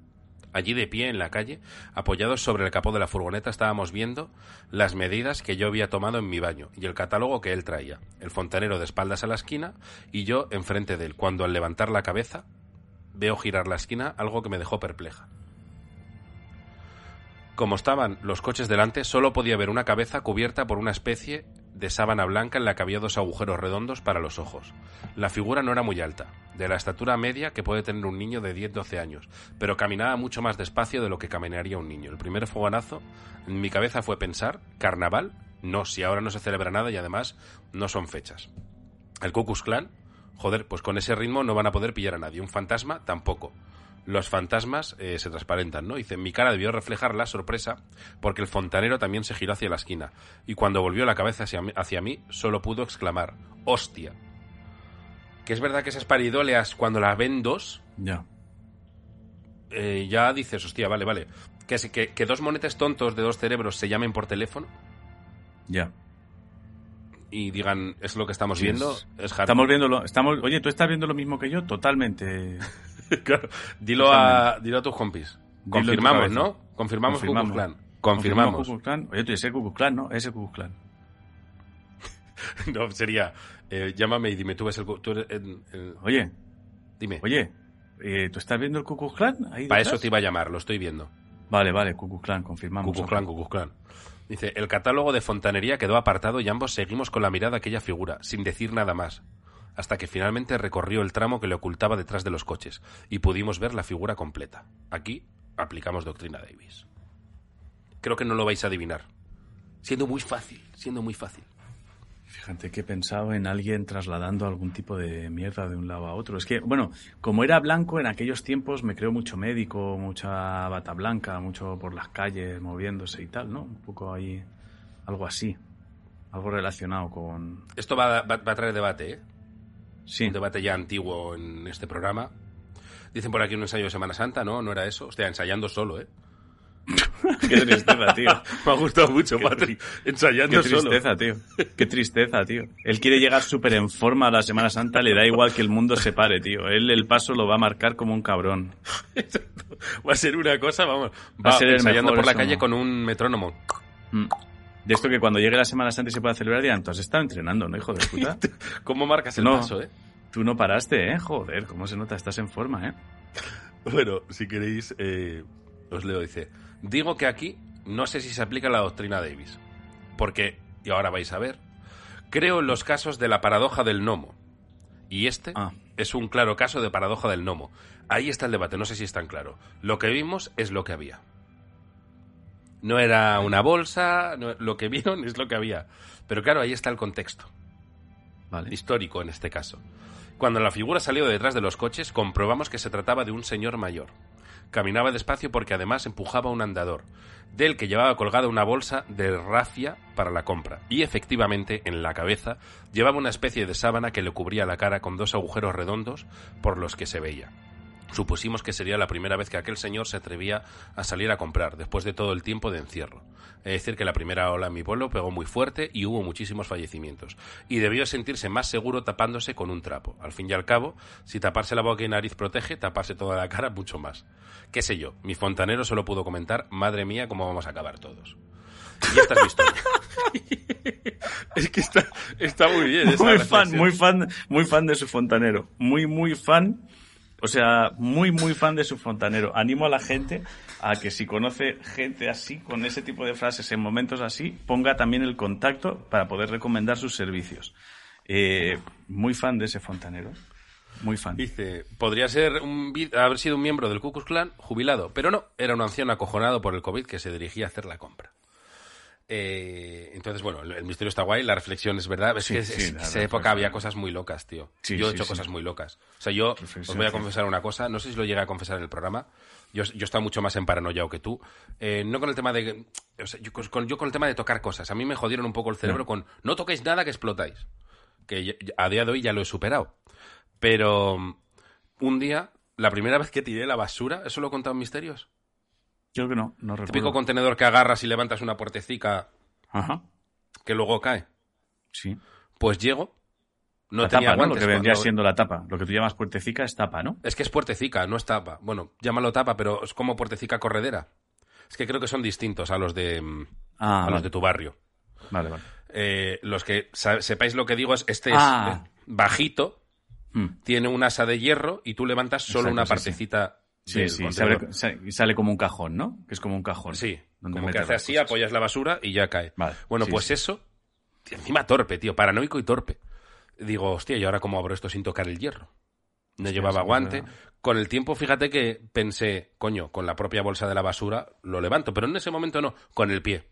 [SPEAKER 2] Allí de pie en la calle, apoyados sobre el capó de la furgoneta, estábamos viendo las medidas que yo había tomado en mi baño y el catálogo que él traía. El fontanero de espaldas a la esquina y yo enfrente de él, cuando al levantar la cabeza veo girar la esquina, algo que me dejó perpleja. Como estaban los coches delante, solo podía ver una cabeza cubierta por una especie de sábana blanca en la que había dos agujeros redondos para los ojos. La figura no era muy alta, de la estatura media que puede tener un niño de 10-12 años, pero caminaba mucho más despacio de lo que caminaría un niño. El primer fogonazo en mi cabeza fue pensar, carnaval, no, si ahora no se celebra nada y además no son fechas. El Ku Klan, joder, pues con ese ritmo no van a poder pillar a nadie. Un fantasma tampoco. Los fantasmas eh, se transparentan, ¿no? Dice, mi cara debió reflejar la sorpresa porque el fontanero también se giró hacia la esquina y cuando volvió la cabeza hacia mí, hacia mí solo pudo exclamar, hostia. Que es verdad que esas paridóleas cuando las ven dos,
[SPEAKER 1] Ya.
[SPEAKER 2] eh, ya dices, hostia, vale, vale. Que, que, que dos monetes tontos de dos cerebros se llamen por teléfono
[SPEAKER 1] Ya.
[SPEAKER 2] y digan, es lo que estamos
[SPEAKER 1] Sí,
[SPEAKER 2] viendo,
[SPEAKER 1] es-
[SPEAKER 2] es.
[SPEAKER 1] Estamos viéndolo. Estamos, oye, ¿tú estás viendo lo mismo que yo? Totalmente.
[SPEAKER 2] Claro. Dilo, a, dilo a tus compis. Confirmamos. ¿no? Confirmamos,
[SPEAKER 1] Confirmamos.
[SPEAKER 2] Klan.
[SPEAKER 1] Confirmamos
[SPEAKER 2] Confirmamos.
[SPEAKER 1] Oye, tú ese Ku Klux Klan, ¿no? Ese Ku Klux Klan.
[SPEAKER 2] no, sería, eh, llámame y dime, tú ves el... Tú eres el- el-
[SPEAKER 1] Oye,
[SPEAKER 2] dime.
[SPEAKER 1] oye, eh, ¿tú estás viendo el Ku Klux Klan? Ahí
[SPEAKER 2] Para eso te iba a llamar, lo estoy viendo.
[SPEAKER 1] Vale, vale, Ku Klux Klan, confirmamos.
[SPEAKER 2] Ku Klux Klan. Dice, el catálogo de fontanería quedó apartado y ambos seguimos con la mirada a aquella figura, sin decir nada más, hasta que finalmente recorrió el tramo que le ocultaba detrás de los coches y pudimos ver la figura completa. Aquí aplicamos doctrina Davis. Creo que no lo vais a adivinar. Siendo muy fácil, siendo muy fácil.
[SPEAKER 1] Fíjate que he pensado en alguien trasladando algún tipo de mierda de un lado a otro. Es que, bueno, como era blanco en aquellos tiempos, me creo mucho médico, mucha bata blanca, mucho por las calles moviéndose y tal, ¿no? Un poco ahí, algo así. Algo relacionado con...
[SPEAKER 2] Esto va, va- va a traer debate, ¿eh?
[SPEAKER 1] Sí,
[SPEAKER 2] Un debate ya antiguo en este programa. Dicen por aquí un ensayo de Semana Santa, ¿no? No era eso. Hostia, ensayando solo, ¿eh?
[SPEAKER 1] qué tristeza, tío.
[SPEAKER 2] Me ha gustado mucho,
[SPEAKER 1] Qué
[SPEAKER 2] Patri. Ensayando
[SPEAKER 1] Qué
[SPEAKER 2] solo.
[SPEAKER 1] tristeza, tío. Qué tristeza, tío. Él quiere llegar súper en forma a la Semana Santa, le da igual que el mundo se pare, tío. Él el paso lo va a marcar como un cabrón.
[SPEAKER 2] Va a ser una cosa, vamos.
[SPEAKER 1] Va a ser
[SPEAKER 2] ensayando
[SPEAKER 1] mejor
[SPEAKER 2] por la calle
[SPEAKER 1] ¿no?
[SPEAKER 2] con un metrónomo.
[SPEAKER 1] Mm. De esto que cuando llegue la Semana Santa y se pueda celebrar, dirán, tú has estado entrenando, ¿no, hijo de puta?
[SPEAKER 2] ¿Cómo marcas el
[SPEAKER 1] No.
[SPEAKER 2] paso, eh?
[SPEAKER 1] Tú no paraste, ¿eh? Joder, cómo se nota, estás en forma, ¿eh?
[SPEAKER 2] Bueno, si queréis, eh, os leo, dice. Digo que aquí no sé si se aplica la doctrina Davis. Porque y ahora vais a ver, creo en los casos de la paradoja del gnomo. Y este
[SPEAKER 1] Ah.
[SPEAKER 2] es un claro caso de paradoja del gnomo. Ahí está el debate, no sé si es tan claro. Lo que vimos es lo que había. No era una bolsa, no- lo que vieron es lo que había. Pero claro, ahí está el contexto
[SPEAKER 1] Vale.
[SPEAKER 2] histórico en este caso. Cuando la figura salió de detrás de los coches, comprobamos que se trataba de un señor mayor. Caminaba despacio porque además empujaba un andador, del que llevaba colgada una bolsa de rafia para la compra. Y efectivamente, en la cabeza, llevaba una especie de sábana que le cubría la cara con dos agujeros redondos por los que se veía. Supusimos que sería la primera vez que aquel señor se atrevía a salir a comprar, después de todo el tiempo de encierro. Es decir, que la primera ola en mi pueblo pegó muy fuerte y hubo muchísimos fallecimientos. Y debió sentirse más seguro tapándose con un trapo. Al fin y al cabo, si taparse la boca y nariz protege, taparse toda la cara mucho más. Qué sé yo, mi fontanero solo pudo comentar, madre mía, cómo vamos a acabar todos. Y esta es mi historia. es que está, está muy bien.
[SPEAKER 1] Muy fan, muy fan, muy fan de su fontanero. Muy, muy fan. O sea, muy, muy fan de su fontanero. Animo a la gente a que si conoce gente así, con ese tipo de frases en momentos así, ponga también el contacto para poder recomendar sus servicios. Eh, muy fan de ese fontanero. Muy fan.
[SPEAKER 2] Dice, podría ser un, haber sido un miembro del Ku Klan jubilado, pero no, era un anciano acojonado por el COVID que se dirigía a hacer la compra. Eh, entonces, bueno, el, misterio está guay, la reflexión es verdad. Es
[SPEAKER 1] Sí,
[SPEAKER 2] que en
[SPEAKER 1] sí,
[SPEAKER 2] esa época había cosas muy locas, tío.
[SPEAKER 1] Sí,
[SPEAKER 2] yo he hecho cosas muy locas. O sea, yo os voy a confesar una cosa, no sé si lo llegué a confesar en el programa. Yo, yo mucho más en paranoia que tú. Eh, no con el tema de. o sea, yo, con, yo con el tema de tocar cosas. A mí me jodieron un poco el cerebro
[SPEAKER 1] No.
[SPEAKER 2] con no toquéis nada que explotáis. Que a día de hoy ya lo he superado. Pero mm, un día, la primera vez que tiré la basura, ¿eso lo he contado en Misterios?
[SPEAKER 1] Creo que no, no
[SPEAKER 2] Típico
[SPEAKER 1] recuerdo.
[SPEAKER 2] contenedor que agarras y levantas una puertecica
[SPEAKER 1] Ajá.
[SPEAKER 2] que luego cae.
[SPEAKER 1] Sí.
[SPEAKER 2] Pues llego, no
[SPEAKER 1] la
[SPEAKER 2] tenía
[SPEAKER 1] tapa, ¿no? Lo que vendría
[SPEAKER 2] cuando-
[SPEAKER 1] siendo la tapa. Lo que tú llamas puertecica es tapa, ¿no?
[SPEAKER 2] Es que es puertecica, no es tapa. Bueno, llámalo tapa, pero es como puertecica corredera. Es que creo que son distintos a los de, mm,
[SPEAKER 1] Ah,
[SPEAKER 2] a los de tu barrio.
[SPEAKER 1] Vale, vale.
[SPEAKER 2] Eh, los que sepáis lo que digo es este
[SPEAKER 1] Ah.
[SPEAKER 2] es eh, bajito,
[SPEAKER 1] Hmm.
[SPEAKER 2] tiene un asa de hierro y tú levantas solo
[SPEAKER 1] Exacto,
[SPEAKER 2] una partecita
[SPEAKER 1] Sí, sí,
[SPEAKER 2] contenedor.
[SPEAKER 1] sale como un cajón, ¿no? Que es como un cajón.
[SPEAKER 2] Sí,
[SPEAKER 1] donde
[SPEAKER 2] como que hace así,
[SPEAKER 1] cosas.
[SPEAKER 2] apoyas la basura y ya cae.
[SPEAKER 1] Vale,
[SPEAKER 2] Bueno,
[SPEAKER 1] sí,
[SPEAKER 2] pues
[SPEAKER 1] sí.
[SPEAKER 2] eso, encima torpe, tío, paranoico y torpe. Digo, hostia, ¿y ahora cómo abro esto sin tocar el hierro? No
[SPEAKER 1] Hostia,
[SPEAKER 2] llevaba guante. Con el tiempo, fíjate que pensé, coño, con la propia bolsa de la basura lo levanto, pero en ese momento no, con el pie.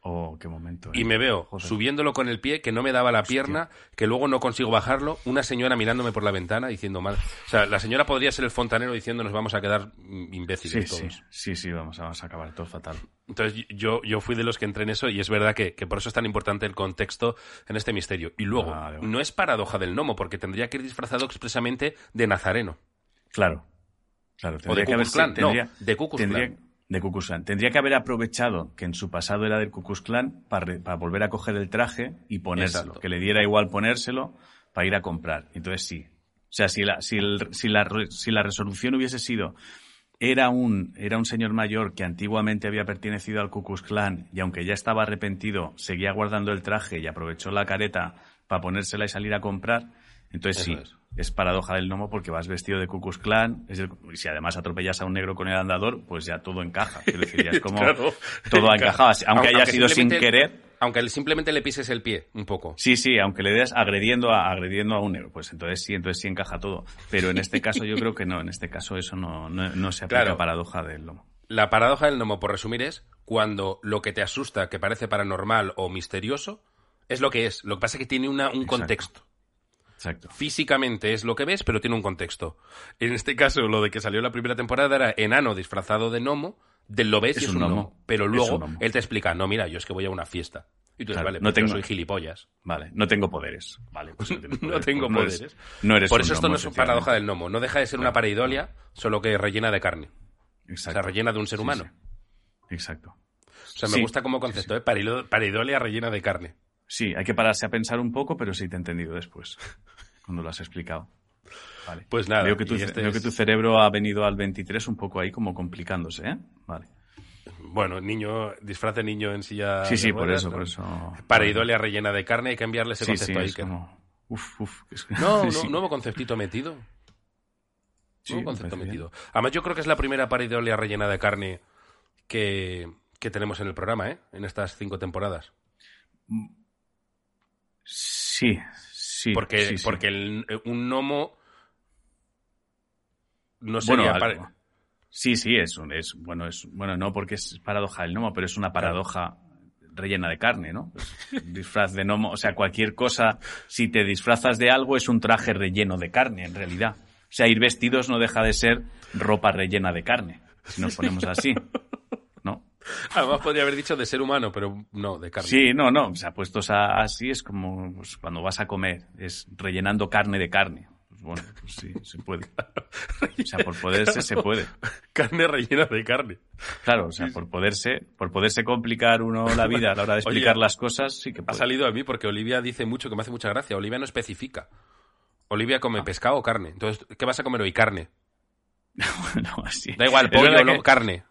[SPEAKER 1] Oh, qué momento.
[SPEAKER 2] Y
[SPEAKER 1] eh.
[SPEAKER 2] me veo subiéndolo con el pie, que no me daba la
[SPEAKER 1] Hostia.
[SPEAKER 2] pierna, que luego no consigo bajarlo, una señora mirándome por la ventana diciendo mal. O sea, la señora podría ser el fontanero diciendo nos vamos a quedar mm,
[SPEAKER 1] Sí,
[SPEAKER 2] imbéciles
[SPEAKER 1] sí,
[SPEAKER 2] todos.
[SPEAKER 1] sí, sí, vamos, vamos a acabar todo fatal.
[SPEAKER 2] Entonces yo, yo fui de los que entré en eso y es verdad que, que por eso es tan importante el contexto en este misterio. Y luego,
[SPEAKER 1] Vale, vale.
[SPEAKER 2] no es paradoja del gnomo, porque tendría que ir disfrazado expresamente de nazareno.
[SPEAKER 1] Claro. Claro,
[SPEAKER 2] O de
[SPEAKER 1] que haber tendría-
[SPEAKER 2] No, de
[SPEAKER 1] tendría,
[SPEAKER 2] Klan.
[SPEAKER 1] De Ku Klux Klan. Tendría que haber aprovechado que en su pasado era del Ku Klux Klan para, re- para volver a coger el traje y ponérselo.
[SPEAKER 2] Exacto.
[SPEAKER 1] Que le diera igual ponérselo para ir a comprar. Entonces sí. O sea, si la, si el- si la, si la resolución hubiese sido era un, era un señor mayor que antiguamente había pertenecido al Ku Klux Klan y aunque ya estaba arrepentido, seguía guardando el traje y aprovechó la careta para ponérsela y salir a comprar, entonces
[SPEAKER 2] Eso
[SPEAKER 1] sí,
[SPEAKER 2] es.
[SPEAKER 1] Es paradoja del gnomo porque vas vestido de es el- y si además atropellas a un negro con el andador, pues ya todo encaja. Quiero decir, ya es como
[SPEAKER 2] Claro.
[SPEAKER 1] todo ha encajado, aunque,
[SPEAKER 2] Aunque-
[SPEAKER 1] haya sido sin querer.
[SPEAKER 2] Aunque le- simplemente le pises el pie un poco.
[SPEAKER 1] Sí, sí, aunque le des agrediendo a, agrediendo a un negro, pues entonces sí, entonces sí encaja todo. Pero en este caso yo creo que no, en este caso eso no, no, no se aplica
[SPEAKER 2] Claro.
[SPEAKER 1] paradoja del gnomo.
[SPEAKER 2] La paradoja del gnomo, por resumir, es cuando lo que te asusta, que parece paranormal o misterioso, es lo que es. Lo que pasa es que tiene una, un
[SPEAKER 1] Exacto.
[SPEAKER 2] contexto.
[SPEAKER 1] Exacto.
[SPEAKER 2] Físicamente es lo que ves, pero tiene un contexto. En este caso, lo de que salió la primera temporada era enano disfrazado de gnomo, de lo ves y es un gnomo. Pero
[SPEAKER 1] Es
[SPEAKER 2] luego
[SPEAKER 1] gnomo.
[SPEAKER 2] él te explica, no, mira, yo es que voy a una fiesta. Y tú dices,
[SPEAKER 1] Claro,
[SPEAKER 2] vale,
[SPEAKER 1] no tengo-
[SPEAKER 2] soy gilipollas.
[SPEAKER 1] Vale, no tengo poderes. Vale, pues no,
[SPEAKER 2] tengo
[SPEAKER 1] pues
[SPEAKER 2] poderes.
[SPEAKER 1] no eres
[SPEAKER 2] Por
[SPEAKER 1] un
[SPEAKER 2] eso esto
[SPEAKER 1] gnomo,
[SPEAKER 2] no es una paradoja del gnomo. No deja de ser una pareidolia, solo que rellena de carne. O
[SPEAKER 1] Exacto.
[SPEAKER 2] sea, rellena de un ser
[SPEAKER 1] Sí,
[SPEAKER 2] humano.
[SPEAKER 1] sí. Exacto.
[SPEAKER 2] O sea, me
[SPEAKER 1] Sí,
[SPEAKER 2] gusta como concepto, ¿eh? Pareido- Pareidolia rellena de carne.
[SPEAKER 1] Sí, hay que pararse a pensar un poco, pero sí te he entendido después, cuando lo has explicado. Vale.
[SPEAKER 2] Pues nada,
[SPEAKER 1] Veo que, tu,
[SPEAKER 2] este
[SPEAKER 1] veo
[SPEAKER 2] es-
[SPEAKER 1] que tu cerebro ha venido al 23 un poco ahí como complicándose, ¿eh? Vale.
[SPEAKER 2] Bueno, niño, disfraz de niño en silla.
[SPEAKER 1] Sí, sí, por eso,
[SPEAKER 2] ¿no?
[SPEAKER 1] por eso.
[SPEAKER 2] Pareidolia rellena de carne, hay que enviarle ese
[SPEAKER 1] Sí, sí,
[SPEAKER 2] concepto ahí.
[SPEAKER 1] es
[SPEAKER 2] que-
[SPEAKER 1] como... Uf, uf. es
[SPEAKER 2] No, no,
[SPEAKER 1] sí.
[SPEAKER 2] nuevo conceptito metido.
[SPEAKER 1] Sí,
[SPEAKER 2] nuevo concepto metido. Además, yo creo que es la primera pareidolia rellena de carne que, que tenemos en el programa, ¿eh? En estas cinco temporadas.
[SPEAKER 1] Sí, sí.
[SPEAKER 2] Porque,
[SPEAKER 1] sí, sí.
[SPEAKER 2] porque el- un gnomo no
[SPEAKER 1] Bueno,
[SPEAKER 2] sería...
[SPEAKER 1] algo.
[SPEAKER 2] pare-
[SPEAKER 1] Sí, sí, es, un- es bueno, es bueno, no porque es paradoja del gnomo, pero es una paradoja rellena de carne, ¿no? Pues, disfraz de gnomo, o sea, cualquier cosa, si te disfrazas de algo es un traje relleno de carne, en realidad. O sea, ir vestidos no deja de ser ropa rellena de carne, si nos ponemos así.
[SPEAKER 2] Además podría haber dicho de ser humano, pero no, de carne.
[SPEAKER 1] Sí, no, no, o sea, puestos a- así es como pues, cuando vas a comer, es rellenando carne de carne. Pues bueno, pues sí, se puede. O sea, por poderse se puede.
[SPEAKER 2] Carne rellena de carne.
[SPEAKER 1] Claro, o sea, por poderse, por poderse complicar uno la vida a la hora de explicar
[SPEAKER 2] Oye,
[SPEAKER 1] las cosas, sí que
[SPEAKER 2] Ha
[SPEAKER 1] puede.
[SPEAKER 2] salido a mí porque Olivia dice mucho que me hace mucha gracia. Olivia no especifica. Olivia
[SPEAKER 1] Ah.
[SPEAKER 2] come pescado o carne. Entonces, ¿qué vas a comer hoy? Carne.
[SPEAKER 1] No, así.
[SPEAKER 2] Da igual, pollo,
[SPEAKER 1] que
[SPEAKER 2] carne.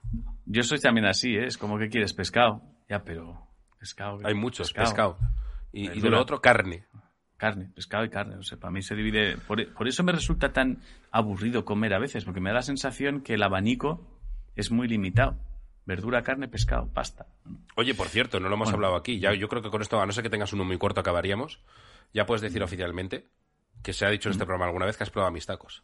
[SPEAKER 1] Yo soy también así, ¿eh? Es como que quieres pescado. Ya, pero pescado.
[SPEAKER 2] Hay muchos, pescado. Y, y de lo otro, carne.
[SPEAKER 1] Carne, pescado y carne. O sea, para mí se divide. Por, por eso me resulta tan aburrido comer a veces, porque me da la sensación que el abanico es muy limitado. Verdura, carne, pescado, pasta.
[SPEAKER 2] Oye, por cierto, no lo hemos
[SPEAKER 1] Bueno.
[SPEAKER 2] hablado aquí. Ya, yo creo que con esto, a no ser que tengas uno muy corto, acabaríamos. Ya puedes
[SPEAKER 1] Mm.
[SPEAKER 2] decir oficialmente que se ha dicho en este programa alguna vez que has probado mis tacos.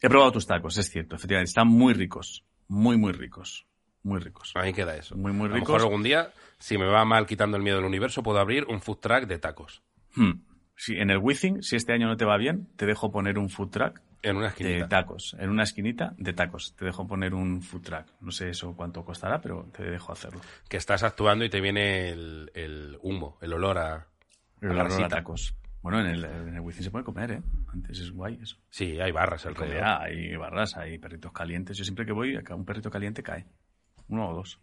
[SPEAKER 1] He probado tus tacos, es cierto. Efectivamente, están muy ricos. Muy, muy ricos. Muy ricos.
[SPEAKER 2] Ahí queda eso.
[SPEAKER 1] Muy, muy
[SPEAKER 2] A lo
[SPEAKER 1] ricos.
[SPEAKER 2] mejor algún día, si me va mal quitando el miedo del universo, puedo abrir un food truck de tacos.
[SPEAKER 1] Hmm. Si en el Withing, si este año no te va bien, te dejo poner un food truck
[SPEAKER 2] En una
[SPEAKER 1] de
[SPEAKER 2] esquinita.
[SPEAKER 1] tacos. En una esquinita de tacos. Te dejo poner un food truck. No sé eso cuánto costará, pero te dejo hacerlo.
[SPEAKER 2] que estás actuando y te viene el, el humo, el olor a,
[SPEAKER 1] Pero
[SPEAKER 2] a
[SPEAKER 1] tacos. Bueno, en el, en el se puede comer, ¿eh? Antes es guay eso.
[SPEAKER 2] Sí, hay barras alrededor.
[SPEAKER 1] Comida, hay barras, hay perritos calientes. Yo siempre que voy, acá un perrito caliente cae. Uno o dos.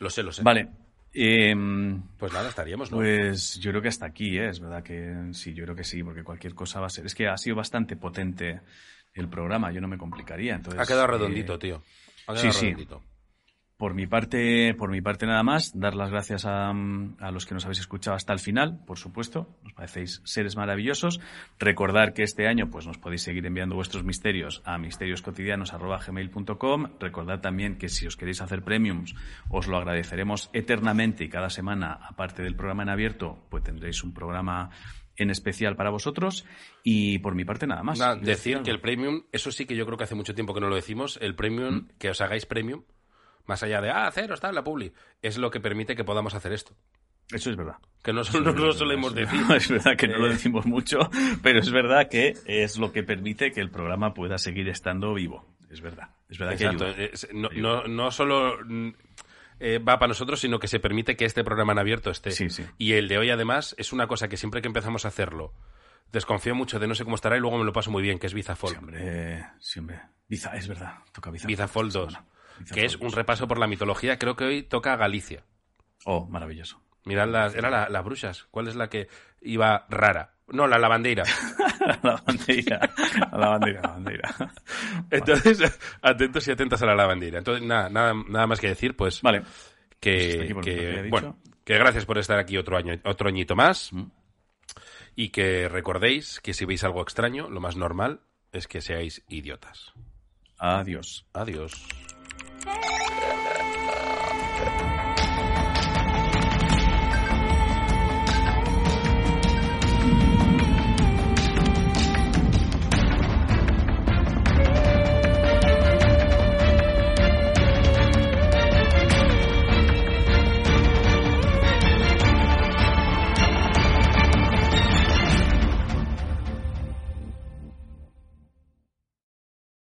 [SPEAKER 2] Lo sé, lo sé.
[SPEAKER 1] Vale. Em,
[SPEAKER 2] Pues nada, estaríamos, ¿no?
[SPEAKER 1] Pues yo creo que hasta aquí, ¿eh? es verdad que sí, yo creo que sí, porque cualquier cosa va a ser. Es que ha sido bastante potente el programa, yo no me complicaría. Entonces,
[SPEAKER 2] ha quedado
[SPEAKER 1] eh,
[SPEAKER 2] redondito, tío. Ha
[SPEAKER 1] sí,
[SPEAKER 2] quedado
[SPEAKER 1] sí.
[SPEAKER 2] redondito.
[SPEAKER 1] Por mi parte, por mi parte nada más, dar las gracias a, a los que nos habéis escuchado hasta el final, por supuesto, nos parecéis seres maravillosos. Recordar que este año pues nos podéis seguir enviando vuestros misterios a misterioscotidianos@gmail.com. Recordad también que si os queréis hacer premiums, os lo agradeceremos eternamente y cada semana, aparte del programa en abierto, pues tendréis un programa en especial para vosotros y por mi parte nada más.
[SPEAKER 2] Nada,
[SPEAKER 1] ¿Quieres
[SPEAKER 2] decir que el premium, eso sí que yo creo que hace mucho tiempo que no lo decimos, el premium,
[SPEAKER 1] Mm.
[SPEAKER 2] que os hagáis premium, más allá de, ah, cero, está en la publi, es lo que permite que podamos hacer esto.
[SPEAKER 1] Eso es verdad.
[SPEAKER 2] Que no, no lo solemos decir.
[SPEAKER 1] Es verdad que no lo
[SPEAKER 2] Eh,
[SPEAKER 1] decimos mucho, pero es verdad que es lo que permite que el programa pueda seguir estando vivo. Es verdad. Es verdad
[SPEAKER 2] Exacto.
[SPEAKER 1] que ayuda.
[SPEAKER 2] no,
[SPEAKER 1] Ayuda.
[SPEAKER 2] no, solo mm, eh, va para nosotros, sino que se permite que este programa en abierto esté.
[SPEAKER 1] Sí, sí.
[SPEAKER 2] Y el de hoy, además, es una cosa que siempre que empezamos a hacerlo, desconfío mucho de no sé cómo estará y luego me lo paso muy bien, que es Bizafol.
[SPEAKER 1] Sí, hombre, sí, hombre. Biza, es verdad. Toca Biza.
[SPEAKER 2] Bizafol
[SPEAKER 1] esta
[SPEAKER 2] 2,
[SPEAKER 1] semana. Bizafol
[SPEAKER 2] que es un
[SPEAKER 1] 2.
[SPEAKER 2] repaso por la mitología. Creo que hoy toca Galicia.
[SPEAKER 1] Oh, maravilloso.
[SPEAKER 2] Mirad las, era la- las brujas. ¿Cuál es la que iba rara? No, la lavandeira.
[SPEAKER 1] la bandera. La bandera, la bandera.
[SPEAKER 2] Entonces, atentos y atentas a la lavandeira. Entonces, nada, nada, nada más que decir, pues
[SPEAKER 1] Vale. Pues
[SPEAKER 2] que,
[SPEAKER 1] dicho.
[SPEAKER 2] bueno, que gracias por estar aquí otro año, otro añito más
[SPEAKER 1] Mm.
[SPEAKER 2] y que recordéis que si veis algo extraño, lo más normal es que seáis idiotas.
[SPEAKER 1] Adiós.
[SPEAKER 2] Adiós.
[SPEAKER 3] Hey!